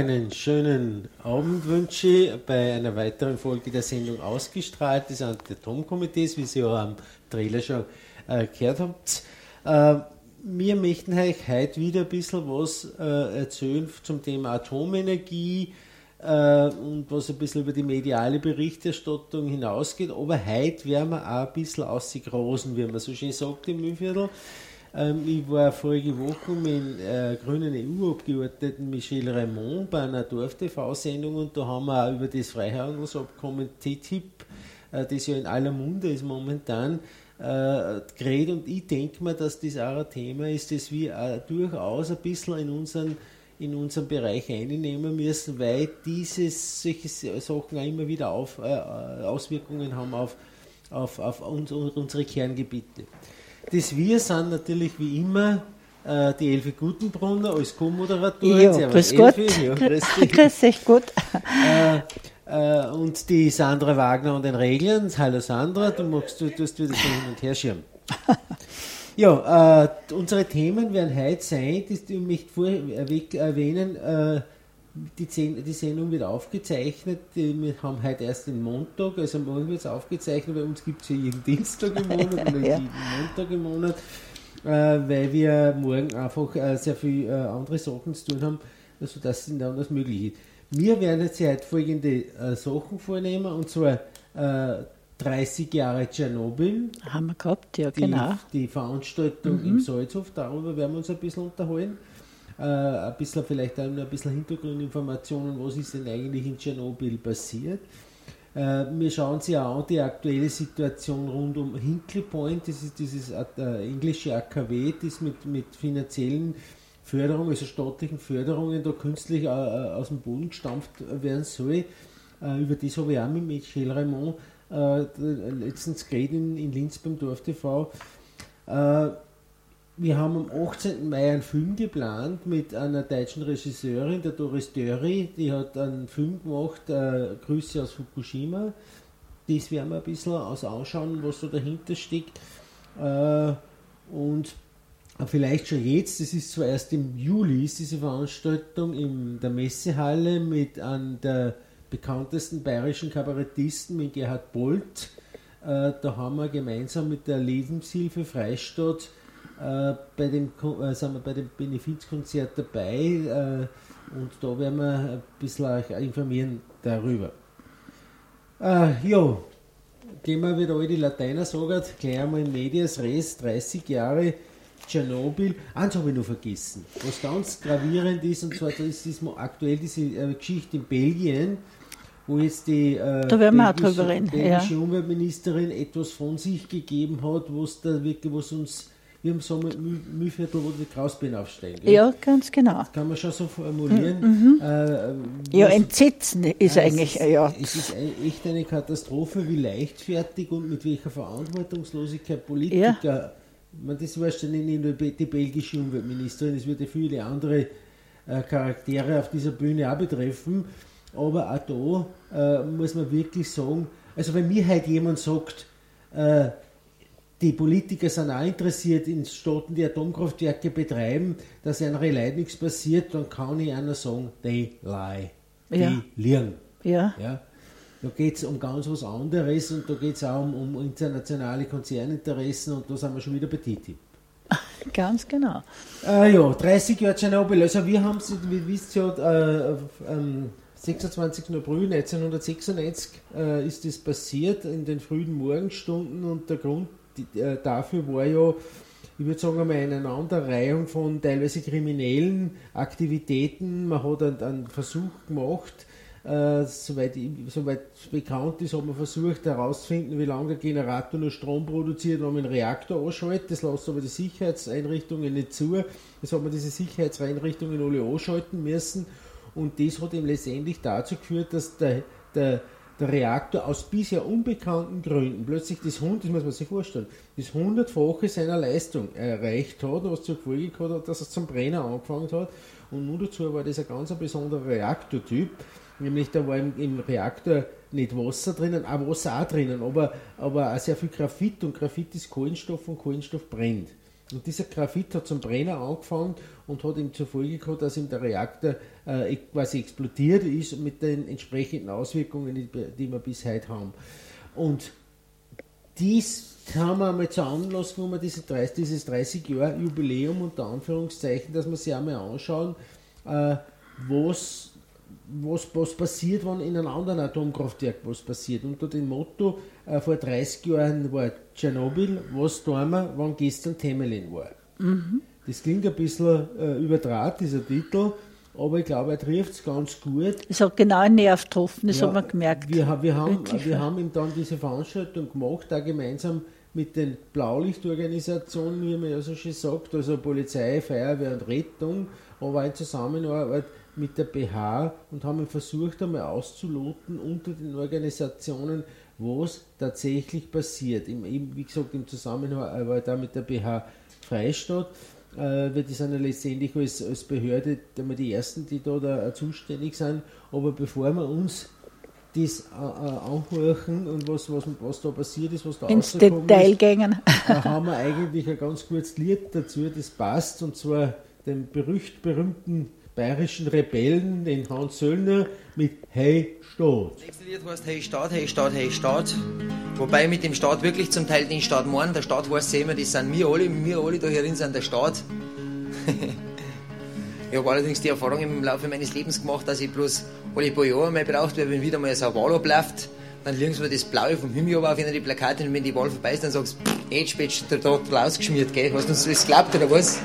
Einen schönen Abend wünsche ich bei einer weiteren Folge der Sendung ausgestrahlt des Anti-Atom-Komitees, wie Sie auch am Trailer schon äh, gehört habt. Äh, wir möchten euch heute wieder ein bisschen was äh, erzählen zum Thema Atomenergie äh, und was ein bisschen über die mediale Berichterstattung hinausgeht. Aber heute werden wir auch ein bisschen ausgegrosen, wie man so schön sagt im Mühlviertel. Ähm, ich war vorige Woche mit äh, grünen EU-Abgeordneten Michel Raymond bei einer Dorf-TV-Sendung und da haben wir auch über das Freihandelsabkommen TTIP, äh, das ja in aller Munde ist momentan, äh, geredet und ich denke mir, dass das auch ein Thema ist, das wir auch durchaus ein bisschen in unseren in unseren Bereich einnehmen müssen, weil diese solche Sachen auch immer wieder auf, äh, Auswirkungen haben auf, auf, auf uns, unsere Kerngebiete. Das Wir sind natürlich wie immer äh, die Elfi Gutenbrunner als Co-Moderatorin. Ja, grüß Gott. Ja, grüß, grüß dich gut. Äh, äh, und die Sandra Wagner und den Regeln. Hallo Sandra, du magst, du tust wieder so hin und her schirmen. Ja, äh, unsere Themen werden heute sein, das, ich möchte vorweg erwähnen, äh, die, die, Sendung wird aufgezeichnet. Wir haben heute erst den Montag, also morgen wird es aufgezeichnet. Bei uns gibt es ja jeden Dienstag im Monat oder ja. jeden Montag im Monat, äh, weil wir morgen einfach äh, sehr viele äh, andere Sachen zu tun haben, sodass also dann das möglich ist. Wir werden jetzt heute folgende äh, Sachen vornehmen und zwar 30 äh, Jahre Tschernobyl. Haben wir gehabt, ja, die, genau. Die Veranstaltung mhm. im Salzhof, darüber werden wir uns ein bisschen unterhalten äh, ein bisschen vielleicht auch ein bisschen Hintergrundinformationen, was ist denn eigentlich in Tschernobyl passiert. Äh, wir schauen uns ja an die aktuelle Situation rund um Hinkley Point, das ist dieses äh, englische AKW, das mit, mit finanziellen Förderungen, also staatlichen Förderungen, da künstlich äh, äh, aus dem Boden gestampft werden soll. Äh, über das habe ich auch mit Michel Raymond letztens geredet in, in Linz beim Dorf TV wir haben am 18. Mai einen Film geplant mit einer deutschen Regisseurin, der Doris Dörri, die hat einen Film gemacht, äh, Grüße aus Fukushima. Das werden wir ein bisschen aus anschauen, was so dahinter steckt. Äh, und vielleicht schon jetzt, das ist zwar erst im Juli, ist diese Veranstaltung in der Messehalle mit einem der bekanntesten bayerischen Kabarettisten, mit Gerhard Bolt. Äh, da haben wir gemeinsam mit der Lebenshilfe Freistadt äh, bei, dem, äh, sind wir bei dem Benefizkonzert dabei äh, und da werden wir ein bisschen euch informieren darüber. Äh, jo, gehen wir wieder alle Lateiner sagen, gleich einmal in Medias Res, 30 Jahre Tschernobyl. Eins habe ich noch vergessen, was ganz gravierend ist, und zwar ist aktuell diese äh, Geschichte in Belgien, wo jetzt die äh, da werden wir reden. belgische ja. Umweltministerin etwas von sich gegeben hat, was da wirklich, was uns wie im Sommer Mühlviertel, wo die Krausbeeren aufsteigen. Gell? Ja, ganz genau. Das kann man schon so formulieren. Mhm. Äh, ja, entsetzen ist äh, eigentlich, es ist, ja. Es ist echt eine Katastrophe, wie leichtfertig und mit welcher Verantwortungslosigkeit Politiker, ja. man, das du nicht nur die belgische Umweltministerin, es würde viele andere äh, Charaktere auf dieser Bühne auch betreffen, aber auch da äh, muss man wirklich sagen, also wenn mir halt jemand sagt, äh, die Politiker sind auch interessiert in Staaten, die Atomkraftwerke betreiben, dass einer Leid nichts passiert, dann kann ich einer sagen, they lie. Die ja. liegen. Ja. ja. Da geht es um ganz was anderes und da geht es auch um, um, internationale Konzerninteressen und da sind wir schon wieder bei TTIP. Ganz genau. Äh, ja, 30 Jahre Tschernobyl. Also wir haben es, wie wisst ihr, äh, am 26. April 1996 äh, ist das passiert in den frühen Morgenstunden und der Grund die, äh, dafür war ja, ich würde sagen, einmal eine Aneinanderreihung von teilweise kriminellen Aktivitäten. Man hat einen, einen Versuch gemacht, äh, soweit, soweit bekannt ist, hat man versucht herauszufinden, wie lange der Generator nur Strom produziert, wenn man einen Reaktor anschaltet. Das lässt aber die Sicherheitseinrichtungen nicht zu. Das hat man diese Sicherheitseinrichtungen alle anschalten müssen. Und das hat eben letztendlich dazu geführt, dass der, der der Reaktor aus bisher unbekannten Gründen plötzlich das 100, das muss man sich vorstellen, das hundertfache seiner Leistung erreicht hat, was zur Folge gehabt hat, dass es zum Brenner angefangen hat. Und nun dazu war das ein ganz besonderer Reaktortyp, nämlich da war im, im Reaktor nicht Wasser drinnen, auch Wasser auch drinnen, aber, aber auch sehr viel Graphit und Graphit ist Kohlenstoff und Kohlenstoff brennt. Und dieser Graphit hat zum Brenner angefangen und hat ihm zur Folge gehabt, dass ihm der Reaktor äh, quasi explodiert ist mit den entsprechenden Auswirkungen, die, wir bis heute haben. Und dies haben wir einmal zu Anlass genommen, diese 30, dieses 30 Jahre Jubiläum unter Anführungszeichen, dass wir sich einmal anschauen, äh, was was, was passiert, wenn in einem anderen Atomkraftwerk was passiert. Unter dem Motto, äh, vor 30 Jahren war Tschernobyl, was tun wir, wenn gestern Temelin war. Mhm. Das klingt ein bisschen äh, überdraht, dieser Titel, aber ich glaube, er trifft es ganz gut. Es hat genau einen Nerv getroffen, das ja, hat man gemerkt. Wir, wir, haben, wir haben ihm dann diese Veranstaltung gemacht, da gemeinsam mit den Blaulichtorganisationen, wie man ja so schön sagt, also Polizei, Feuerwehr und Rettung, aber in Zusammenarbeit mit der BH und haben versucht einmal auszuloten unter den Organisationen, was tatsächlich passiert. Im, wie gesagt, im Zusammenhang da mit der BH Freistadt, äh, wir sind ja letztendlich als, als Behörde die Ersten, die da, da zuständig sind. Aber bevor wir uns das äh, äh, anhorchen und was, was, was da passiert ist, was da ins Detail gehen. da haben wir eigentlich ein ganz kurzes Lied dazu, das passt, und zwar den berücht berühmten bayerischen Rebellen, den Hans Söllner, mit Hey Staat. Das nächste Lied heißt Hey Staat, Hey Staat, Hey Staat. Wobei mit dem Staat wirklich zum Teil den Staat meinen. Der Staat weiß immer, das sind wir alle, wir alle da hierin sind der Staat. ich habe allerdings die Erfahrung im Laufe meines Lebens gemacht, dass ich bloß alle paar Jahre mal braucht, weil wenn wieder mal so eine Wahl abläuft, dann legen sie mir das Blaue vom Himmel auf in die Plakate und wenn die Wahl vorbei ist, dann sagst du, Edge, der Tag rausgeschmiert, gell? Hast du uns das geglaubt oder was?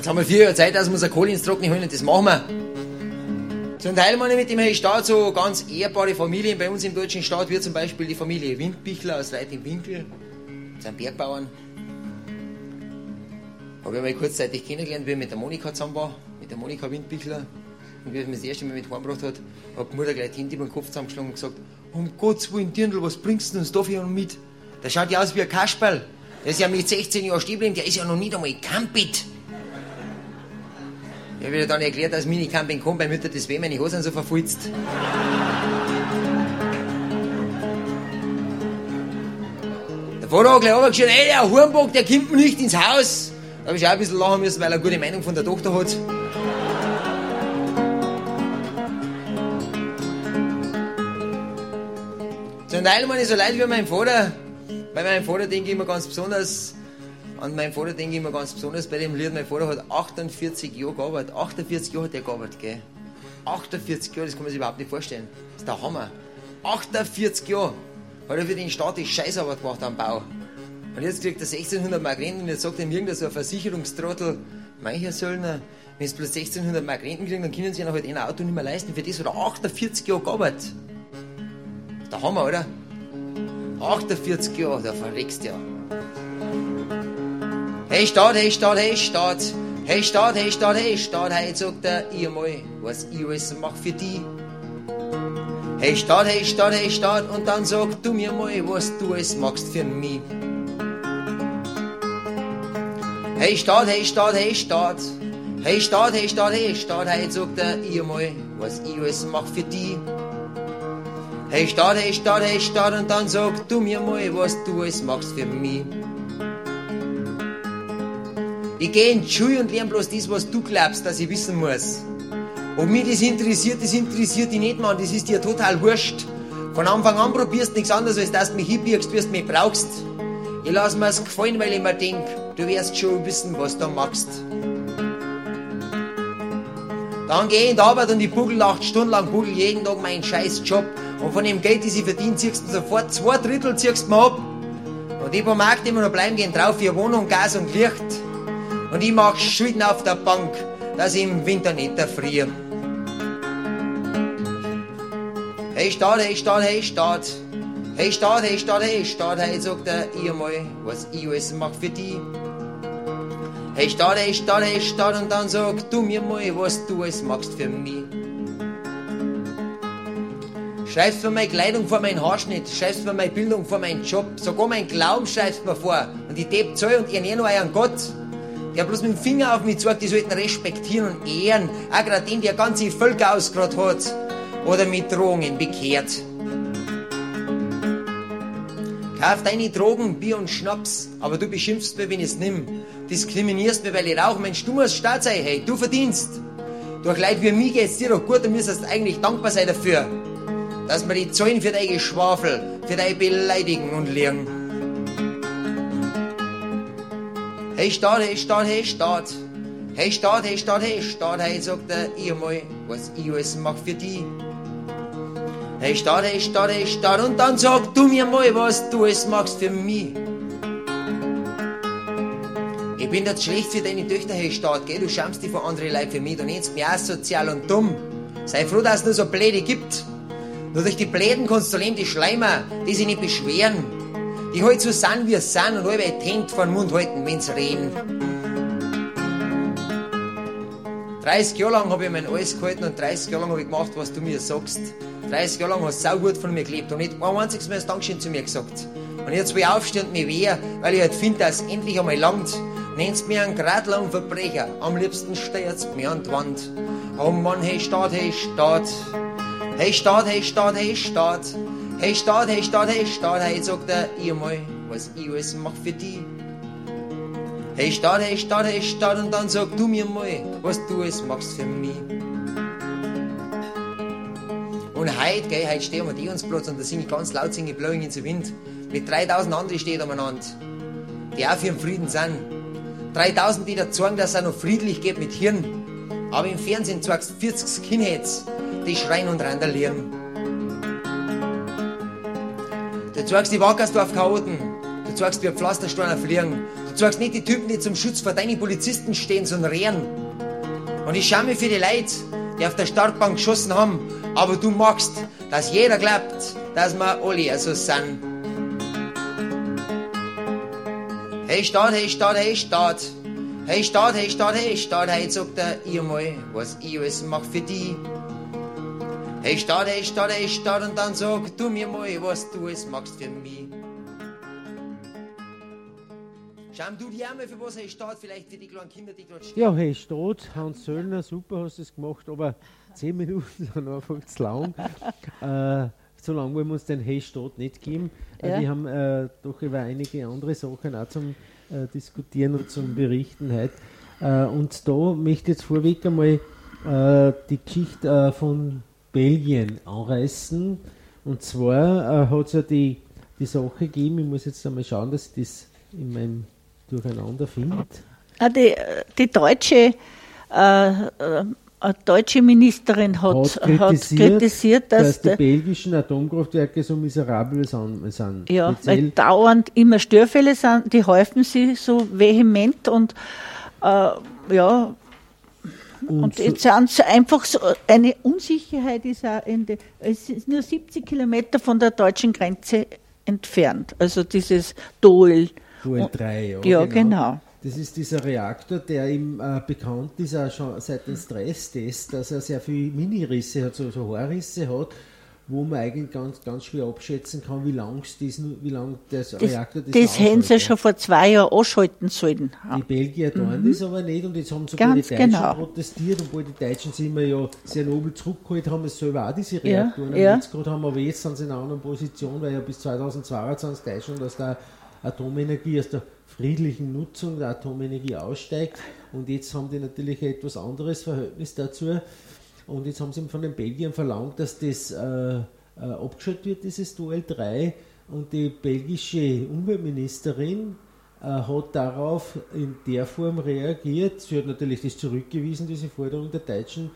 Jetzt haben wir vier Jahre Zeit, dass wir uns eine Kohle ins Trockene holen und das machen wir. Zum Teil meine ich mit dem Herrn Staat so ganz ehrbare Familien bei uns im deutschen Staat, wie zum Beispiel die Familie Windbichler aus Reit im Winkel. Sind Bergbauern. Habe ich mal kurzzeitig kennengelernt, wie ich mit der Monika zusammen war, mit der Monika Windbichler. Und wie er mich das erste Mal mit heimgebracht hat, hat die Mutter gleich über den Kopf zusammengeschlagen und gesagt, um Gottes Willen, Dirndl, was bringst du uns da für mit? Der schaut ja aus wie ein Kasperl. Der ist ja mit 16 Jahren stehen der ist ja noch nicht einmal Campit. Ich habe dann erklärt, dass Minicamping kommt, bei Mütter das weh, meine Hosen so verfulzt. Der Vater hat gleich runtergeschrien, ey, der Hornbock, der kommt nicht ins Haus. Da habe ich auch ein bisschen lachen müssen, weil er eine gute Meinung von der Tochter hat. Zum Teil meine ich so leid wie mein Vater. Bei meinem Vater denke ich immer ganz besonders, an meinem Vater denke ich immer ganz besonders bei dem Lied. Mein Vater hat 48 Jahre gearbeitet. 48 Jahre hat er gearbeitet, gell? 48 Jahre, das kann man sich überhaupt nicht vorstellen. Das ist der Hammer. 48 Jahre hat er für den Staat die Scheißarbeit gemacht am Bau. Und jetzt kriegt er 1600 Mark Renten und jetzt sagt ihm irgendein so ein Versicherungstrottel, mein Herr Söllner, wenn Sie bloß 1600 Mark Renten kriegen, dann können Sie ja halt ein Auto nicht mehr leisten. Für das hat er 48 Jahre gearbeitet. Das ist der Hammer, oder? 48 Jahre, da verreckst ja. Hey Staat, hey Staat, hey Staat. Hey Staat, hey Staat, hey Staat. Hey, sagt er, ihr mal, was ich alles mach für die. Hey Staat, hey Staat, hey Staat. Und dann sag du mir mal, was du alles machst für mich. Hey Staat, hey Staat, hey Staat. Hey Staat, hey Staat, hey Staat. Hey, sagt er, ihr mal, was ich alles mach für die. Hey Staat, hey Staat, hey Staat. Und dann sag du mir mal, was du alles machst für mich. Ich gehe in die Schule und lerne bloß das, was du glaubst, dass ich wissen muss. Ob mich das interessiert, das interessiert dich nicht, Mann. Das ist dir total wurscht. Von Anfang an probierst du nichts anderes, als dass du mich hinbiegst, wie du mich brauchst. Ich lass mir's gefallen, weil ich mir denk, du wirst schon wissen, was du machst. Dann geh ich in die Arbeit und ich buggel acht Stunden lang, buggel jeden Tag meinen scheiß Job. Und von dem Geld, das ich verdiene, ziehst du sofort zwei Drittel ziehst du mir ab. Und die paar Markt, die mir noch bleiben, gehen drauf für Wohnung, Gas und Licht. Und ich mach Schulden auf der Bank, dass ich im Winter nicht erfriere. Hey Staat, hey Staat, hey Staat. Hey Staat, hey Staat, hey Staat. Hey, sagt er ihr mal, was ich alles mach für die. Hey Staat, hey Staat, hey Staat. Und dann sag du mir mal, was du alles machst für mich. Schreibst mir meine Kleidung vor meinen Haarschnitt, schreibst mir meine Bildung vor meinen Job, sogar mein Glauben schreibst mir vor. Und ich depp Zoll und ihr nur euren Gott. Der bloß mit dem Finger auf mich zeigt, die sollten respektieren und ehren. Auch gerade den, der ganze Völker ausgerott hat. Oder mit Drohungen bekehrt. Kauf deine Drogen, Bier und Schnaps, aber du beschimpfst mich, wenn ich es nimm. Diskriminierst mich, weil ich rauche. Mensch, du musst stark sein, hey, du verdienst. Durch Leid wie mir geht's dir doch gut, du müsstest eigentlich dankbar sein dafür, dass wir die zahlen für dein Geschwafel, für dein Beleidigen und Liegen. Hey Staat, hey Staat, hey Staat. Hey Staat, hey Staat, hey Staat, hey, sagt er, ich mal, was ich alles mach für die. Hey Staat, hey Staat, hey Staat, und dann sag du mir mal, was du alles machst für mich. Ich bin das schlecht für deine Töchter, hey Staat, gell, du schämst dich vor andere Leute für mich, du nennst mich asozial und dumm. Sei froh, dass es nur so Bläde gibt. Nur durch die Bläden kannst du leben, die Schleimer, die sich nicht beschweren. Die halt so sind, wie es sind und alle Hände vor den Mund halten, wenn's reden. 30 Jahre lang habe ich mein Alles gehalten und 30 Jahre lang habe ich gemacht, was du mir sagst. 30 Jahre lang hast du sau gut von mir gelebt und nicht ein einziges Mal das Dankeschön zu mir gesagt. Und jetzt will ich aufstehen und mich wehren, weil ich halt finde, dass es endlich einmal langt. Nennst mir einen gradlosen Verbrecher, am liebsten steuert's mir an die Wand. Oh Mann, hey Staat, hey Staat. Hey Staat, hey Staat, hey Staat. Hey Staat, hey Staat, hey Staat, hey, sagt er, ihr mal, was ich alles mach für die. Hey Staat, hey Staat, hey Staat, und dann sag du mir mal, was du alles machst für mich. Und heute, gell, heute stehen wir am Dionsplatz und da singe ich ganz laut, singe Blowing in the Wind. Mit 3000 anderen steht umeinander, die auch für den Frieden sind. 3000, die da sagen, dass es noch friedlich geht mit Hirn. Aber im Fernsehen sagst 40 Skinheads, die schreien und randalieren. Zeigst die Wackersdorf Chaoten. Du zeigst wie ein Pflastersteiner fliegen. Du zeigst nicht die Typen, die zum Schutz vor deinen Polizisten stehen, sondern rehren. Und ich schau mir für die Leute, die auf der Startbank geschossen haben, aber du magst, dass jeder glaubt, dass wir alle so sind. Hey Staat, hey Staat, hey Staat. Hey Staat, hey Staat, hey Staat, hey, sagt er, ihr mal, was ich alles mach für die. Hey Staat, hey Staat, hey Staat, und dann sag du mir mal, was du alles machst für mich. Schau du dir einmal für was Hey Staat, vielleicht für die kleinen Kinder, die dort stehen. Ja, hey Staat, Hans Söllner, super hast du es gemacht, aber 10 Minuten sind einfach zu lang. äh, so lange wollen wir uns den Hey Staat nicht geben. Äh, Ja. Wir haben äh, doch über einige andere Sachen auch zum äh, Diskutieren und zum Berichten heute. Äh, und da möchte ich jetzt vorweg einmal äh, die Geschichte äh, von Belgien anreißen. Und zwar äh, hat es ja die, die Sache gegeben, ich muss jetzt einmal schauen, dass ich das in meinem Durcheinander finde. Ah, die, die deutsche, äh, äh, deutsche Ministerin hat, hat kritisiert, dass, die der- belgischen Atomkraftwerke so miserabel sind. ja, weil Speziell, dauernd immer Störfälle sind, die häufen sie so vehement und äh, ja, und und jetzt sind sie einfach so, eine Unsicherheit ist auch in der, es ist nur 70 Kilometer von der deutschen Grenze entfernt, also dieses Dol. Duel 3, ja, Ja, genau. Das ist dieser Reaktor, der ihm äh, bekannt ist, auch schon seit dem Stresstest, dass er sehr viele Minirisse hat, so, so Haarrisse hat, wo man eigentlich ganz, ganz schwer abschätzen kann, wie lang diesen, wie lang das, Das, Reaktor das das hätten sie schon vor zwei Jahren anschalten sollen. Die Belgier tun das aber nicht und jetzt haben sogar Mhm. Ganz die Deutschen genau. protestiert, obwohl die Deutschen sich immer ja sehr nobel zurückgeholt haben, es selber auch diese Ja, Reaktoren ja. am Netz gehabt haben, aber jetzt sind sie in einer anderen Position, weil ja bis 2022 Deutschland aus der Atomenergie, aus der friedlichen Nutzung der Atomenergie aussteigt und jetzt haben die natürlich ein etwas anderes Verhältnis dazu und jetzt haben sie von den Belgiern verlangt, dass das äh, äh, abgeschaltet wird, dieses Duell 3 und die belgische Umweltministerin äh, hat darauf in der Form reagiert. Sie hat natürlich das zurückgewiesen, diese Forderung der Deutschen,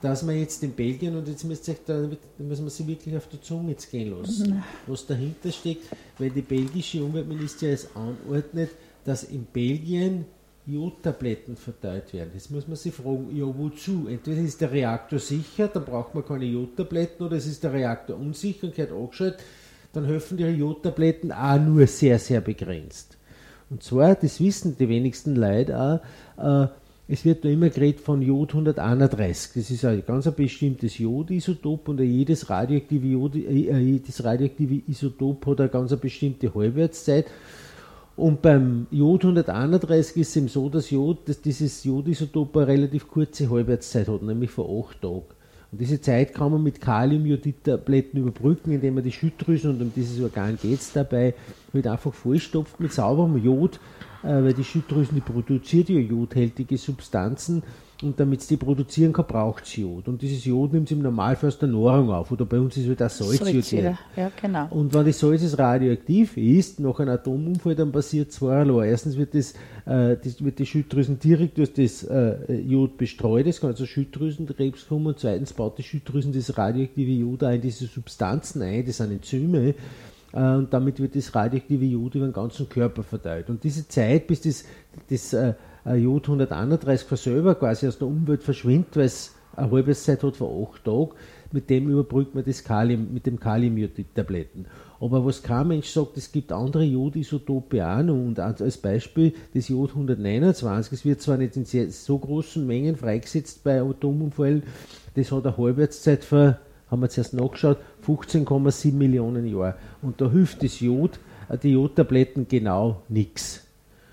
dass man jetzt in Belgien, und jetzt müsst ihr da, müssen wir sie wirklich auf der Zunge jetzt gehen lassen, was dahinter steckt, weil die belgische Umweltministerin es anordnet, dass in Belgien Jodtabletten verteilt werden. Jetzt muss man sich fragen, ja wozu? Entweder ist der Reaktor sicher, dann braucht man keine Jodtabletten, oder es ist der Reaktor unsicher und gehört angeschaltet, dann helfen die Jodtabletten auch nur sehr, sehr begrenzt. Und zwar, das wissen die wenigsten Leute auch, äh, es wird da immer geredet von Jod 131. Das ist ein ganz ein bestimmtes Jodisotop und jedes radioaktive, Jod, äh, jedes radioaktive Isotop hat eine ganz bestimmte Halbwertszeit. Und beim Jod 131 ist es eben so, dass, Jod, dass dieses Jodisotop eine relativ kurze Halbwertszeit hat, nämlich vor acht Tagen. Und diese Zeit kann man mit Kaliumjodid-Tabletten überbrücken, indem man die Schilddrüsen, und um dieses Organ geht es dabei, wird einfach vollstopft mit sauberem Jod äh, weil die Schilddrüsen, die produziert ja jodhältige Substanzen und damit sie die produzieren kann, braucht es Jod. Und dieses Jod nimmt sie im Normalfall aus der Nahrung auf. Oder bei uns ist halt das Salz. Salz ja, genau. Und wenn das Salz ist radioaktiv ist, nach einem Atomunfall, dann passiert zweierlei. Erstens wird, das, äh, das, wird die Schilddrüsen direkt durch das äh, Jod bestreut, es kann also Schilddrüsenkrebs kommen. Und zweitens baut die Schilddrüsen das radioaktive Jod auch in diese Substanzen ein, das sind Enzyme äh, und damit wird das radioaktive Jod über den ganzen Körper verteilt. Und diese Zeit, bis das, das äh, Jod 131 von selber quasi aus der Umwelt verschwindet, weil es eine halbe Zeit hat von acht Tagen, mit dem überbrückt man das Kalium, mit dem Kaliumjodid-Tabletten. Aber was kein Mensch sagt, es gibt andere Jodisotope auch noch. Und als Beispiel das Jod 129, es wird zwar nicht in so großen Mengen freigesetzt bei Atomunfällen, das hat eine Halbwertszeit von haben wir zuerst nachgeschaut, 15,7 Millionen Jahre. Und da hilft das Jod, äh, die Jodtabletten genau nichts.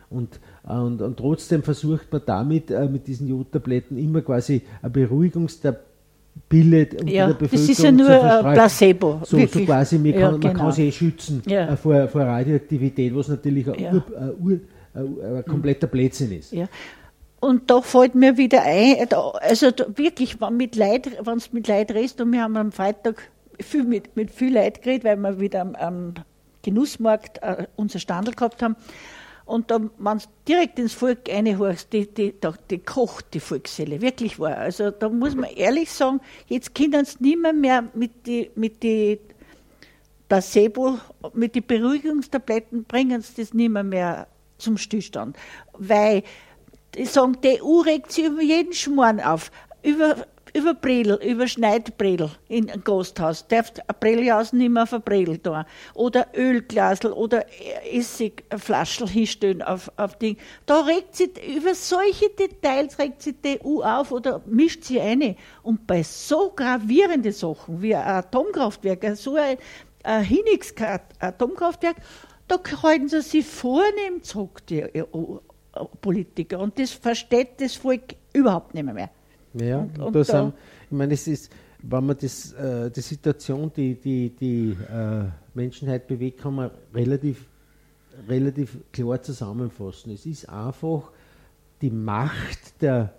Und, äh, und, und, trotzdem versucht man damit, äh, mit diesen Jodtabletten immer quasi eine Beruhigungstabletten unter ja, der Bevölkerung das ist ja nur ein Placebo. So, so quasi, man, ja, kann, genau. man kann sich eh schützen ja. vor, vor Radioaktivität, was natürlich ein, ja. Ur, ein, ein, ein kompletter Blödsinn ist. Ja. Und da fällt mir wieder ein, also wirklich, wenn mit Leid, wenn es mit Leid redest, und wir haben am Freitag viel mit, mit viel Leid geredet, weil wir wieder am, am Genussmarkt äh, unser Standel gehabt haben. Und da, wenn du direkt ins Volk reinhörst, die, die, die kocht die Volksseele, wirklich wahr. Also da muss man ehrlich sagen, jetzt können sie nicht mehr, mehr mit den mit die Placebo, mit den Beruhigungstabletten bringen sie das nicht mehr, mehr zum Stillstand. Weil die sagen, die EU regt sich über jeden Schmarrn auf. Über, über Bredel, über Schneidbredel in einem Gasthaus. Darfst ein Bredelhaus nicht mehr auf ein Bredel da. Oder Ölglasel oder Essigflaschel hinstellen auf, auf Ding. Da regt sich, über solche Details regt sich die EU auf oder mischt sie eine. Und bei so gravierenden Sachen wie ein Atomkraftwerk, so ein, ein Hinix-Atomkraftwerk, da halten sie sich vornehm zurück, die EU. Politiker. Und das versteht das Volk überhaupt nicht mehr. Ja, und, und das haben, ich meine, es ist, wenn man das, äh, die Situation, die die, die äh, Menschheit bewegt, kann man relativ, relativ klar zusammenfassen. Es ist einfach die Macht der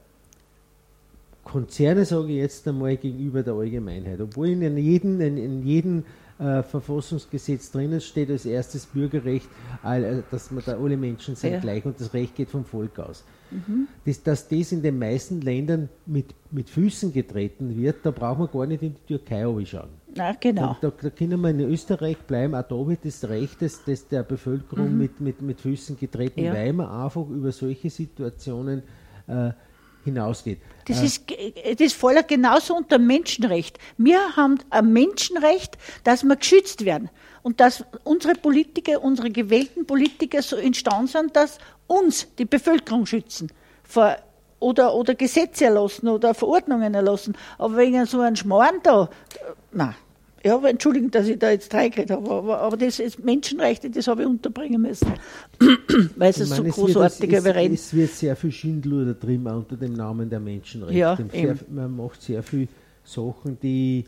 Konzerne, sage ich jetzt einmal, gegenüber der Allgemeinheit. Obwohl in jedem, in, in jedem äh, Verfassungsgesetz drinnen steht als erstes Bürgerrecht, äh, dass man da alle Menschen sind ja. gleich und das Recht geht vom Volk aus. Mhm. Das, dass das in den meisten Ländern mit, mit Füßen getreten wird, da braucht man gar nicht in die Türkei anschauen. Na, genau. Da, da, da, können wir in Österreich bleiben, auch da wird das Recht des, des der Bevölkerung mhm. mit, mit, mit Füßen getreten, ja. weil man einfach über solche Situationen äh, hinausgeht. Das, äh, ist, das fällt genauso unter Menschenrecht. Wir haben ein Menschenrecht, dass wir geschützt werden. Und dass unsere Politiker, unsere gewählten Politiker so instand sind, dass uns die Bevölkerung schützen. Vor, oder, oder Gesetze erlassen oder Verordnungen erlassen. Aber wegen so einem Schmarrn da, nein. Ja, aber Entschuldigung, dass ich da jetzt reingeredet habe, aber, aber das ist Menschenrechte, das habe ich unterbringen müssen, weil es so großartige wird, es, wird sehr viel Schindluder drin unter dem Namen der Menschenrechte. Ja, sehr, man macht sehr viele Sachen, die,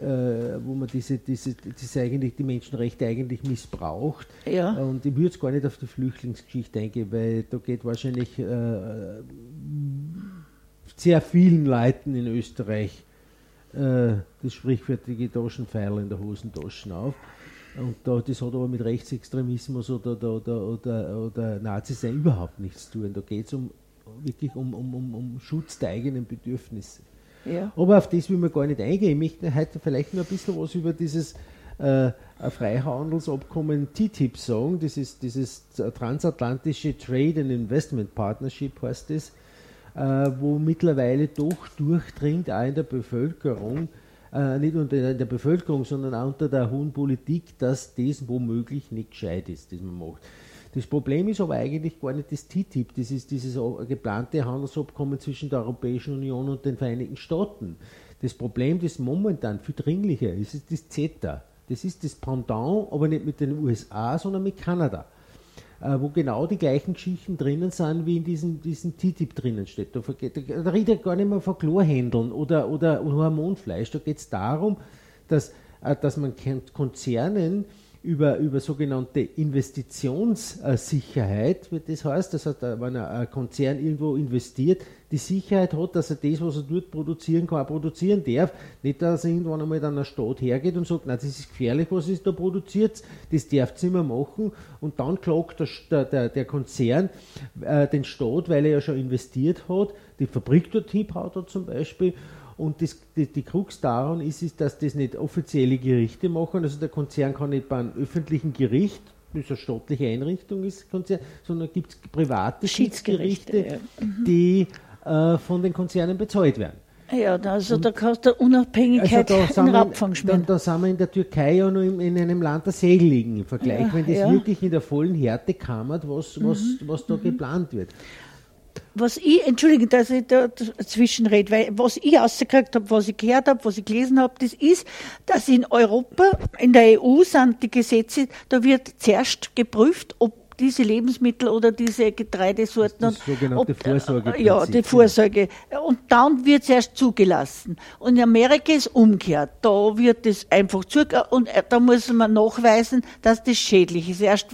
äh, wo man diese, diese, diese eigentlich, die Menschenrechte eigentlich missbraucht. Ja. Und ich würde jetzt gar nicht auf die Flüchtlingsgeschichte eingehen, weil da geht wahrscheinlich äh, sehr vielen Leuten in Österreich äh, das sprichwörtliche Taschenpfeil in der Hosentasche auf. Und da, das hat aber mit Rechtsextremismus oder, oder, oder, oder, oder Nazis überhaupt nichts zu tun. Da geht es um, wirklich um, um, um, um Schutz der eigenen Bedürfnisse. Ja. Aber auf das will man gar nicht eingehen. Ich möchte heute vielleicht nur ein bisschen was über dieses äh, Freihandelsabkommen TTIP sagen. Das ist dieses transatlantische Trade and Investment Partnership heißt das äh, wo mittlerweile doch durchdringt, auch in der Bevölkerung, äh, nicht nur in der Bevölkerung, sondern auch unter der hohen Politik, dass das womöglich nicht gescheit ist, das man macht. Das Problem ist aber eigentlich gar nicht das TTIP, das ist dieses geplante Handelsabkommen zwischen der Europäischen Union und den Vereinigten Staaten. Das Problem, das momentan viel dringlicher ist, ist das CETA. Das ist das Pendant, aber nicht mit den USA, sondern mit Kanada. Äh, wo genau die gleichen Geschichten drinnen sind, wie in diesem, diesem TTIP drinnen steht. Da, da, da redet gar nicht mehr von Chlorhändeln oder, oder Hormonfleisch. Da geht es darum, dass, äh, dass man Konzernen über, über sogenannte Investitionssicherheit, wie das heißt, das heißt, wenn ein Konzern irgendwo investiert, die Sicherheit hat, dass er das, was er dort produzieren kann, auch produzieren darf. Nicht, dass er irgendwann einmal dann einer Staat hergeht und sagt, nein, das ist gefährlich, was ist da produziert, das darf es nicht mehr machen. Und dann klagt der, der, der Konzern äh, den Staat, weil er ja schon investiert hat, die Fabrik dort hinbaut hat zum Beispiel und das, die, die Krux daran ist, ist, dass das nicht offizielle Gerichte machen. Also der Konzern kann nicht bei einem öffentlichen Gericht, das eine staatliche Einrichtung ist, Konzern, sondern gibt es private Schiedsgerichte, ja. mhm. die äh, von den Konzernen bezahlt werden. Ja, also und, da kannst du Unabhängigkeit also in Rapfang schmieren. Da, da sind wir in der Türkei ja noch in, in einem Land der Segel liegen im Vergleich, ja, wenn das ja. wirklich in der vollen Härte kammert, was, was, mhm. was da mhm. geplant wird was ich, entschuldigen, dass ich da zwischenrede, weil was ich rausgekriegt habe, was ich gehört habe, was ich gelesen habe, das ist, dass in Europa, in der EU sind die Gesetze, da wird zuerst geprüft, ob diese Lebensmittel oder diese Getreidesorten. Das, sogenannte ob, Vorsorge. Ja, die Vorsorge. Und dann wird es erst zugelassen. Und in Amerika ist umgekehrt. Da wird es einfach zugelassen und äh, da muss man nachweisen, dass das schädlich ist. Erst,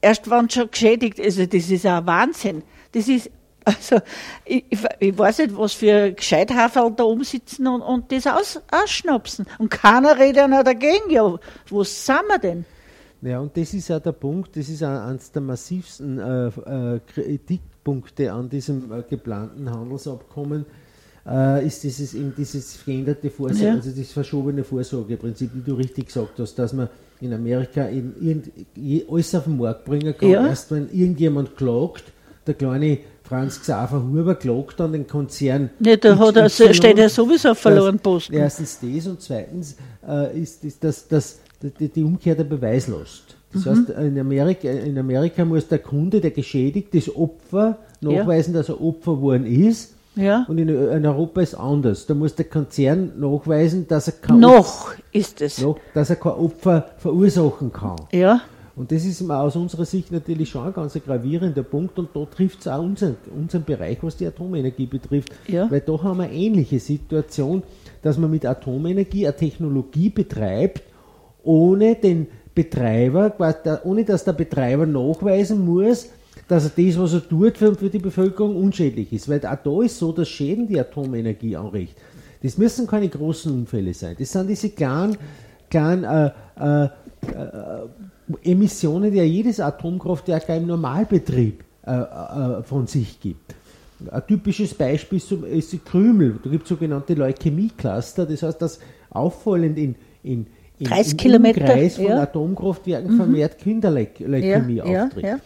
erst wenn schon geschädigt ist. Also das ist ein Wahnsinn. Das ist also ich, ich weiß nicht, was für Gescheithaferl da umsitzen und, und das aus, ausschnapsen. Und keiner redet ja noch dagegen. Ja, wo sind wir denn? Ja, und das ist ja der Punkt, das ist eines der massivsten äh, äh, Kritikpunkte an diesem äh, geplanten Handelsabkommen, äh, ist dieses, eben dieses veränderte Vorsorge, ja. also das verschobene Vorsorgeprinzip, wie du richtig gesagt hast, dass man in Amerika irgend, alles auf den Markt bringen kann, ja. erst wenn irgendjemand klagt, der kleine Franz Xaver Huber klagt an den Konzern. Ja, da hat er, steht er sowieso auf verloren Posten. Erstens das und zweitens äh, ist, ist das, das, die, die Umkehr der Beweislast. Das mhm. heißt, in Amerika, in Amerika muss der Kunde, der geschädigt, das Opfer nachweisen, ja. dass er Opfer geworden ist. Ja. Und in, in, Europa ist anders. Da muss der Konzern nachweisen, dass er kein Noch Opfer, ist es. Noch, dass er kein Opfer verursachen kann. Ja. Und das ist aus unserer Sicht natürlich schon ein ganz gravierender Punkt und da trifft es auch unseren, unseren Bereich, was die Atomenergie betrifft. Ja. Weil da haben wir eine ähnliche Situation, dass man mit Atomenergie eine Technologie betreibt, ohne den Betreiber, ohne dass der Betreiber nachweisen muss, dass er das, was er tut, für, für die Bevölkerung unschädlich ist. Weil auch da ist so, dass Schäden die Atomenergie anrichtet. Das müssen keine großen Unfälle sein. Das sind diese kleinen, kleinen äh, äh, äh Emissionen, die ja jedes Atomkraftwerk im Normalbetrieb äh, äh, von sich gibt. Ein typisches Beispiel ist die Krümel. Da gibt es sogenannte Leukämie-Cluster. Das heißt, dass auffallend in, in, in, 30 im Kilometer, Umkreis von ja. Atomkraftwerken mhm. vermehrt Kinderleukämie ja, auftritt. Ja,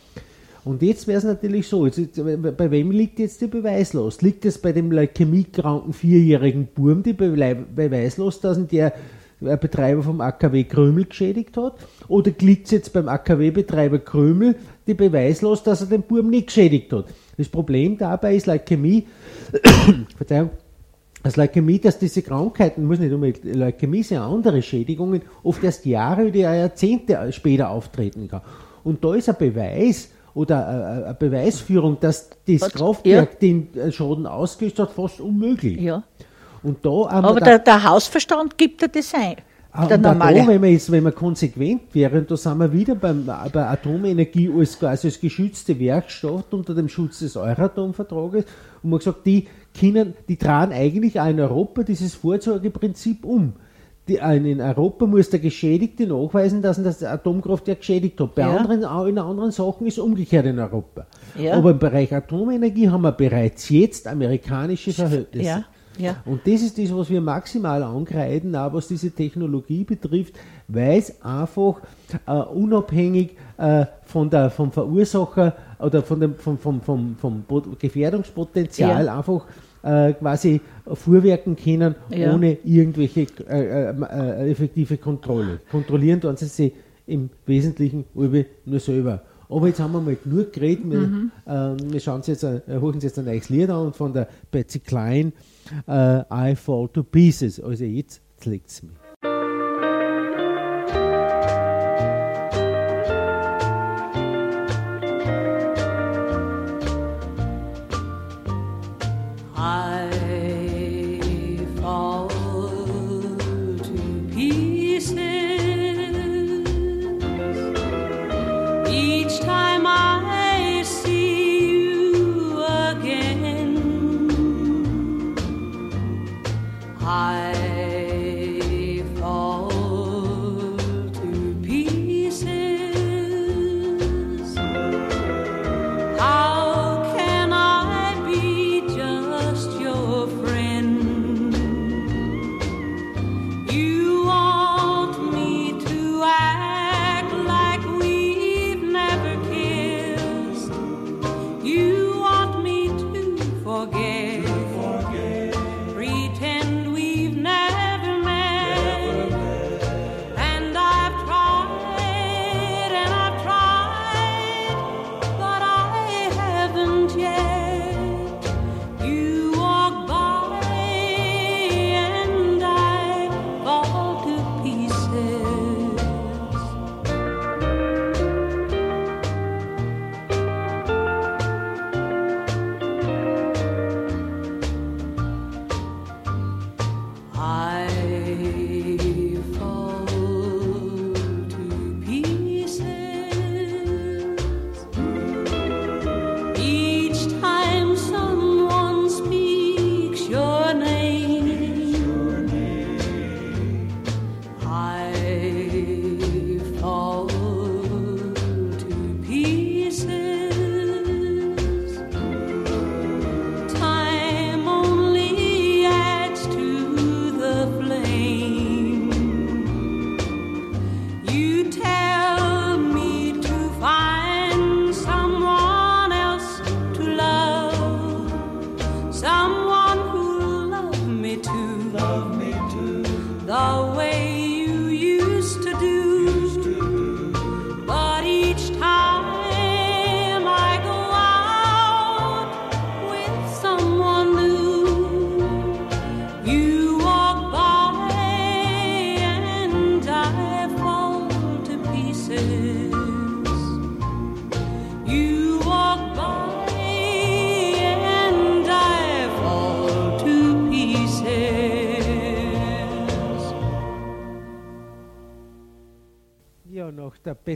Und jetzt wäre es natürlich so, jetzt, bei wem liegt jetzt die Beweislast? Liegt es bei dem leukämiekranken vierjährigen Burm die Beweislast, dass der Betreiber vom AKW Krümel geschädigt hat? Oder liegt jetzt beim AKW-Betreiber Krümel die Beweislast, dass er den Burm nicht geschädigt hat? Das Problem dabei ist Leukämie, Verzeihung, das Leukämie, dass diese Krankheiten, muss nicht unbedingt, Leukämie sind andere Schädigungen, oft erst Jahre oder Jahrzehnte später auftreten kann. Und da ist ein Beweis oder eine Beweisführung, dass das Kraftwerk ja. den Schaden ausgelöst hat, fast unmöglich. Ja. Und da Aber der, der, Hausverstand gibt ja das ein. Ah, der normale. Da, wenn man jetzt, wenn man konsequent wäre, und da sind wir wieder beim, bei Atomenergie als quasi als geschützte Werkstatt unter dem Schutz des Euratom-Vertrages, und man gesagt, die können, die tragen eigentlich auch in Europa dieses Vorsorgeprinzip um. Die, in Europa muss der Geschädigte nachweisen, dass er das Atomkraftwerk geschädigt hat. Bei ja. anderen, auch in anderen Sachen ist es umgekehrt in Europa. Ja. Aber im Bereich Atomenergie haben wir bereits jetzt amerikanische Verhältnisse. Ja. Ja. Und das ist das, was wir maximal angreifen, auch was diese Technologie betrifft, weil es einfach äh, unabhängig äh, von der, vom Verursacher oder von dem, vom, vom, vom, vom Gefährdungspotenzial ja. einfach äh, quasi vorwerken können, ja. ohne irgendwelche äh, äh, äh, effektive Kontrolle. Kontrollieren tun sie sich im Wesentlichen nur selber. Aber jetzt haben wir mal genug geredet. Wir, mhm. äh, wir schauen uns jetzt, äh, holen uns jetzt ein neues Lied an von der Betsy Klein, äh, I Fall to Pieces. Also jetzt liegt es mir.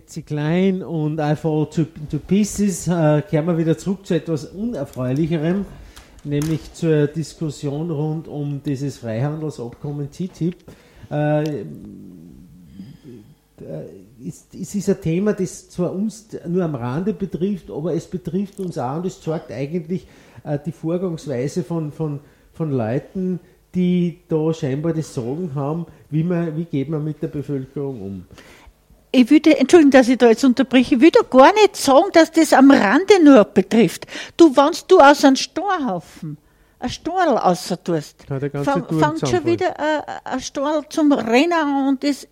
Betsy Klein und I Fall to, to Pieces äh, kehren wir wieder zurück zu etwas Unerfreulicherem, nämlich zur Diskussion rund um dieses Freihandelsabkommen TTIP. Äh, äh, es, es ist ein Thema, das zwar uns nur am Rande betrifft, aber es betrifft uns auch und es zeigt eigentlich äh, die Vorgangsweise von, von, von Leuten, die da scheinbar das Sagen haben, wie, man, wie geht man mit der Bevölkerung um ich würde, Entschuldigung, dass ich da jetzt unterbreche, ich würde gar nicht sagen, dass das am Rande nur betrifft. Du, wenn du aus einem Storhaufen ein Storl außer tust, fang, fängt schon wieder ein, ein Storl zum Rennen an und es,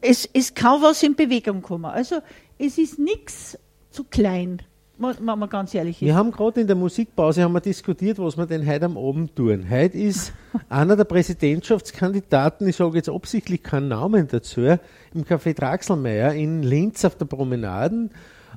es, es kann was in Bewegung kommen. Also es ist nichts zu klein wenn man ganz ehrlich ist. Wir haben gerade in der Musikpause haben wir diskutiert, was wir denn heute am Abend tun. Heute ist einer der Präsidentschaftskandidaten, ich sage jetzt absichtlich keinen Namen dazu, im Café Draxelmeier in Linz auf der Promenaden.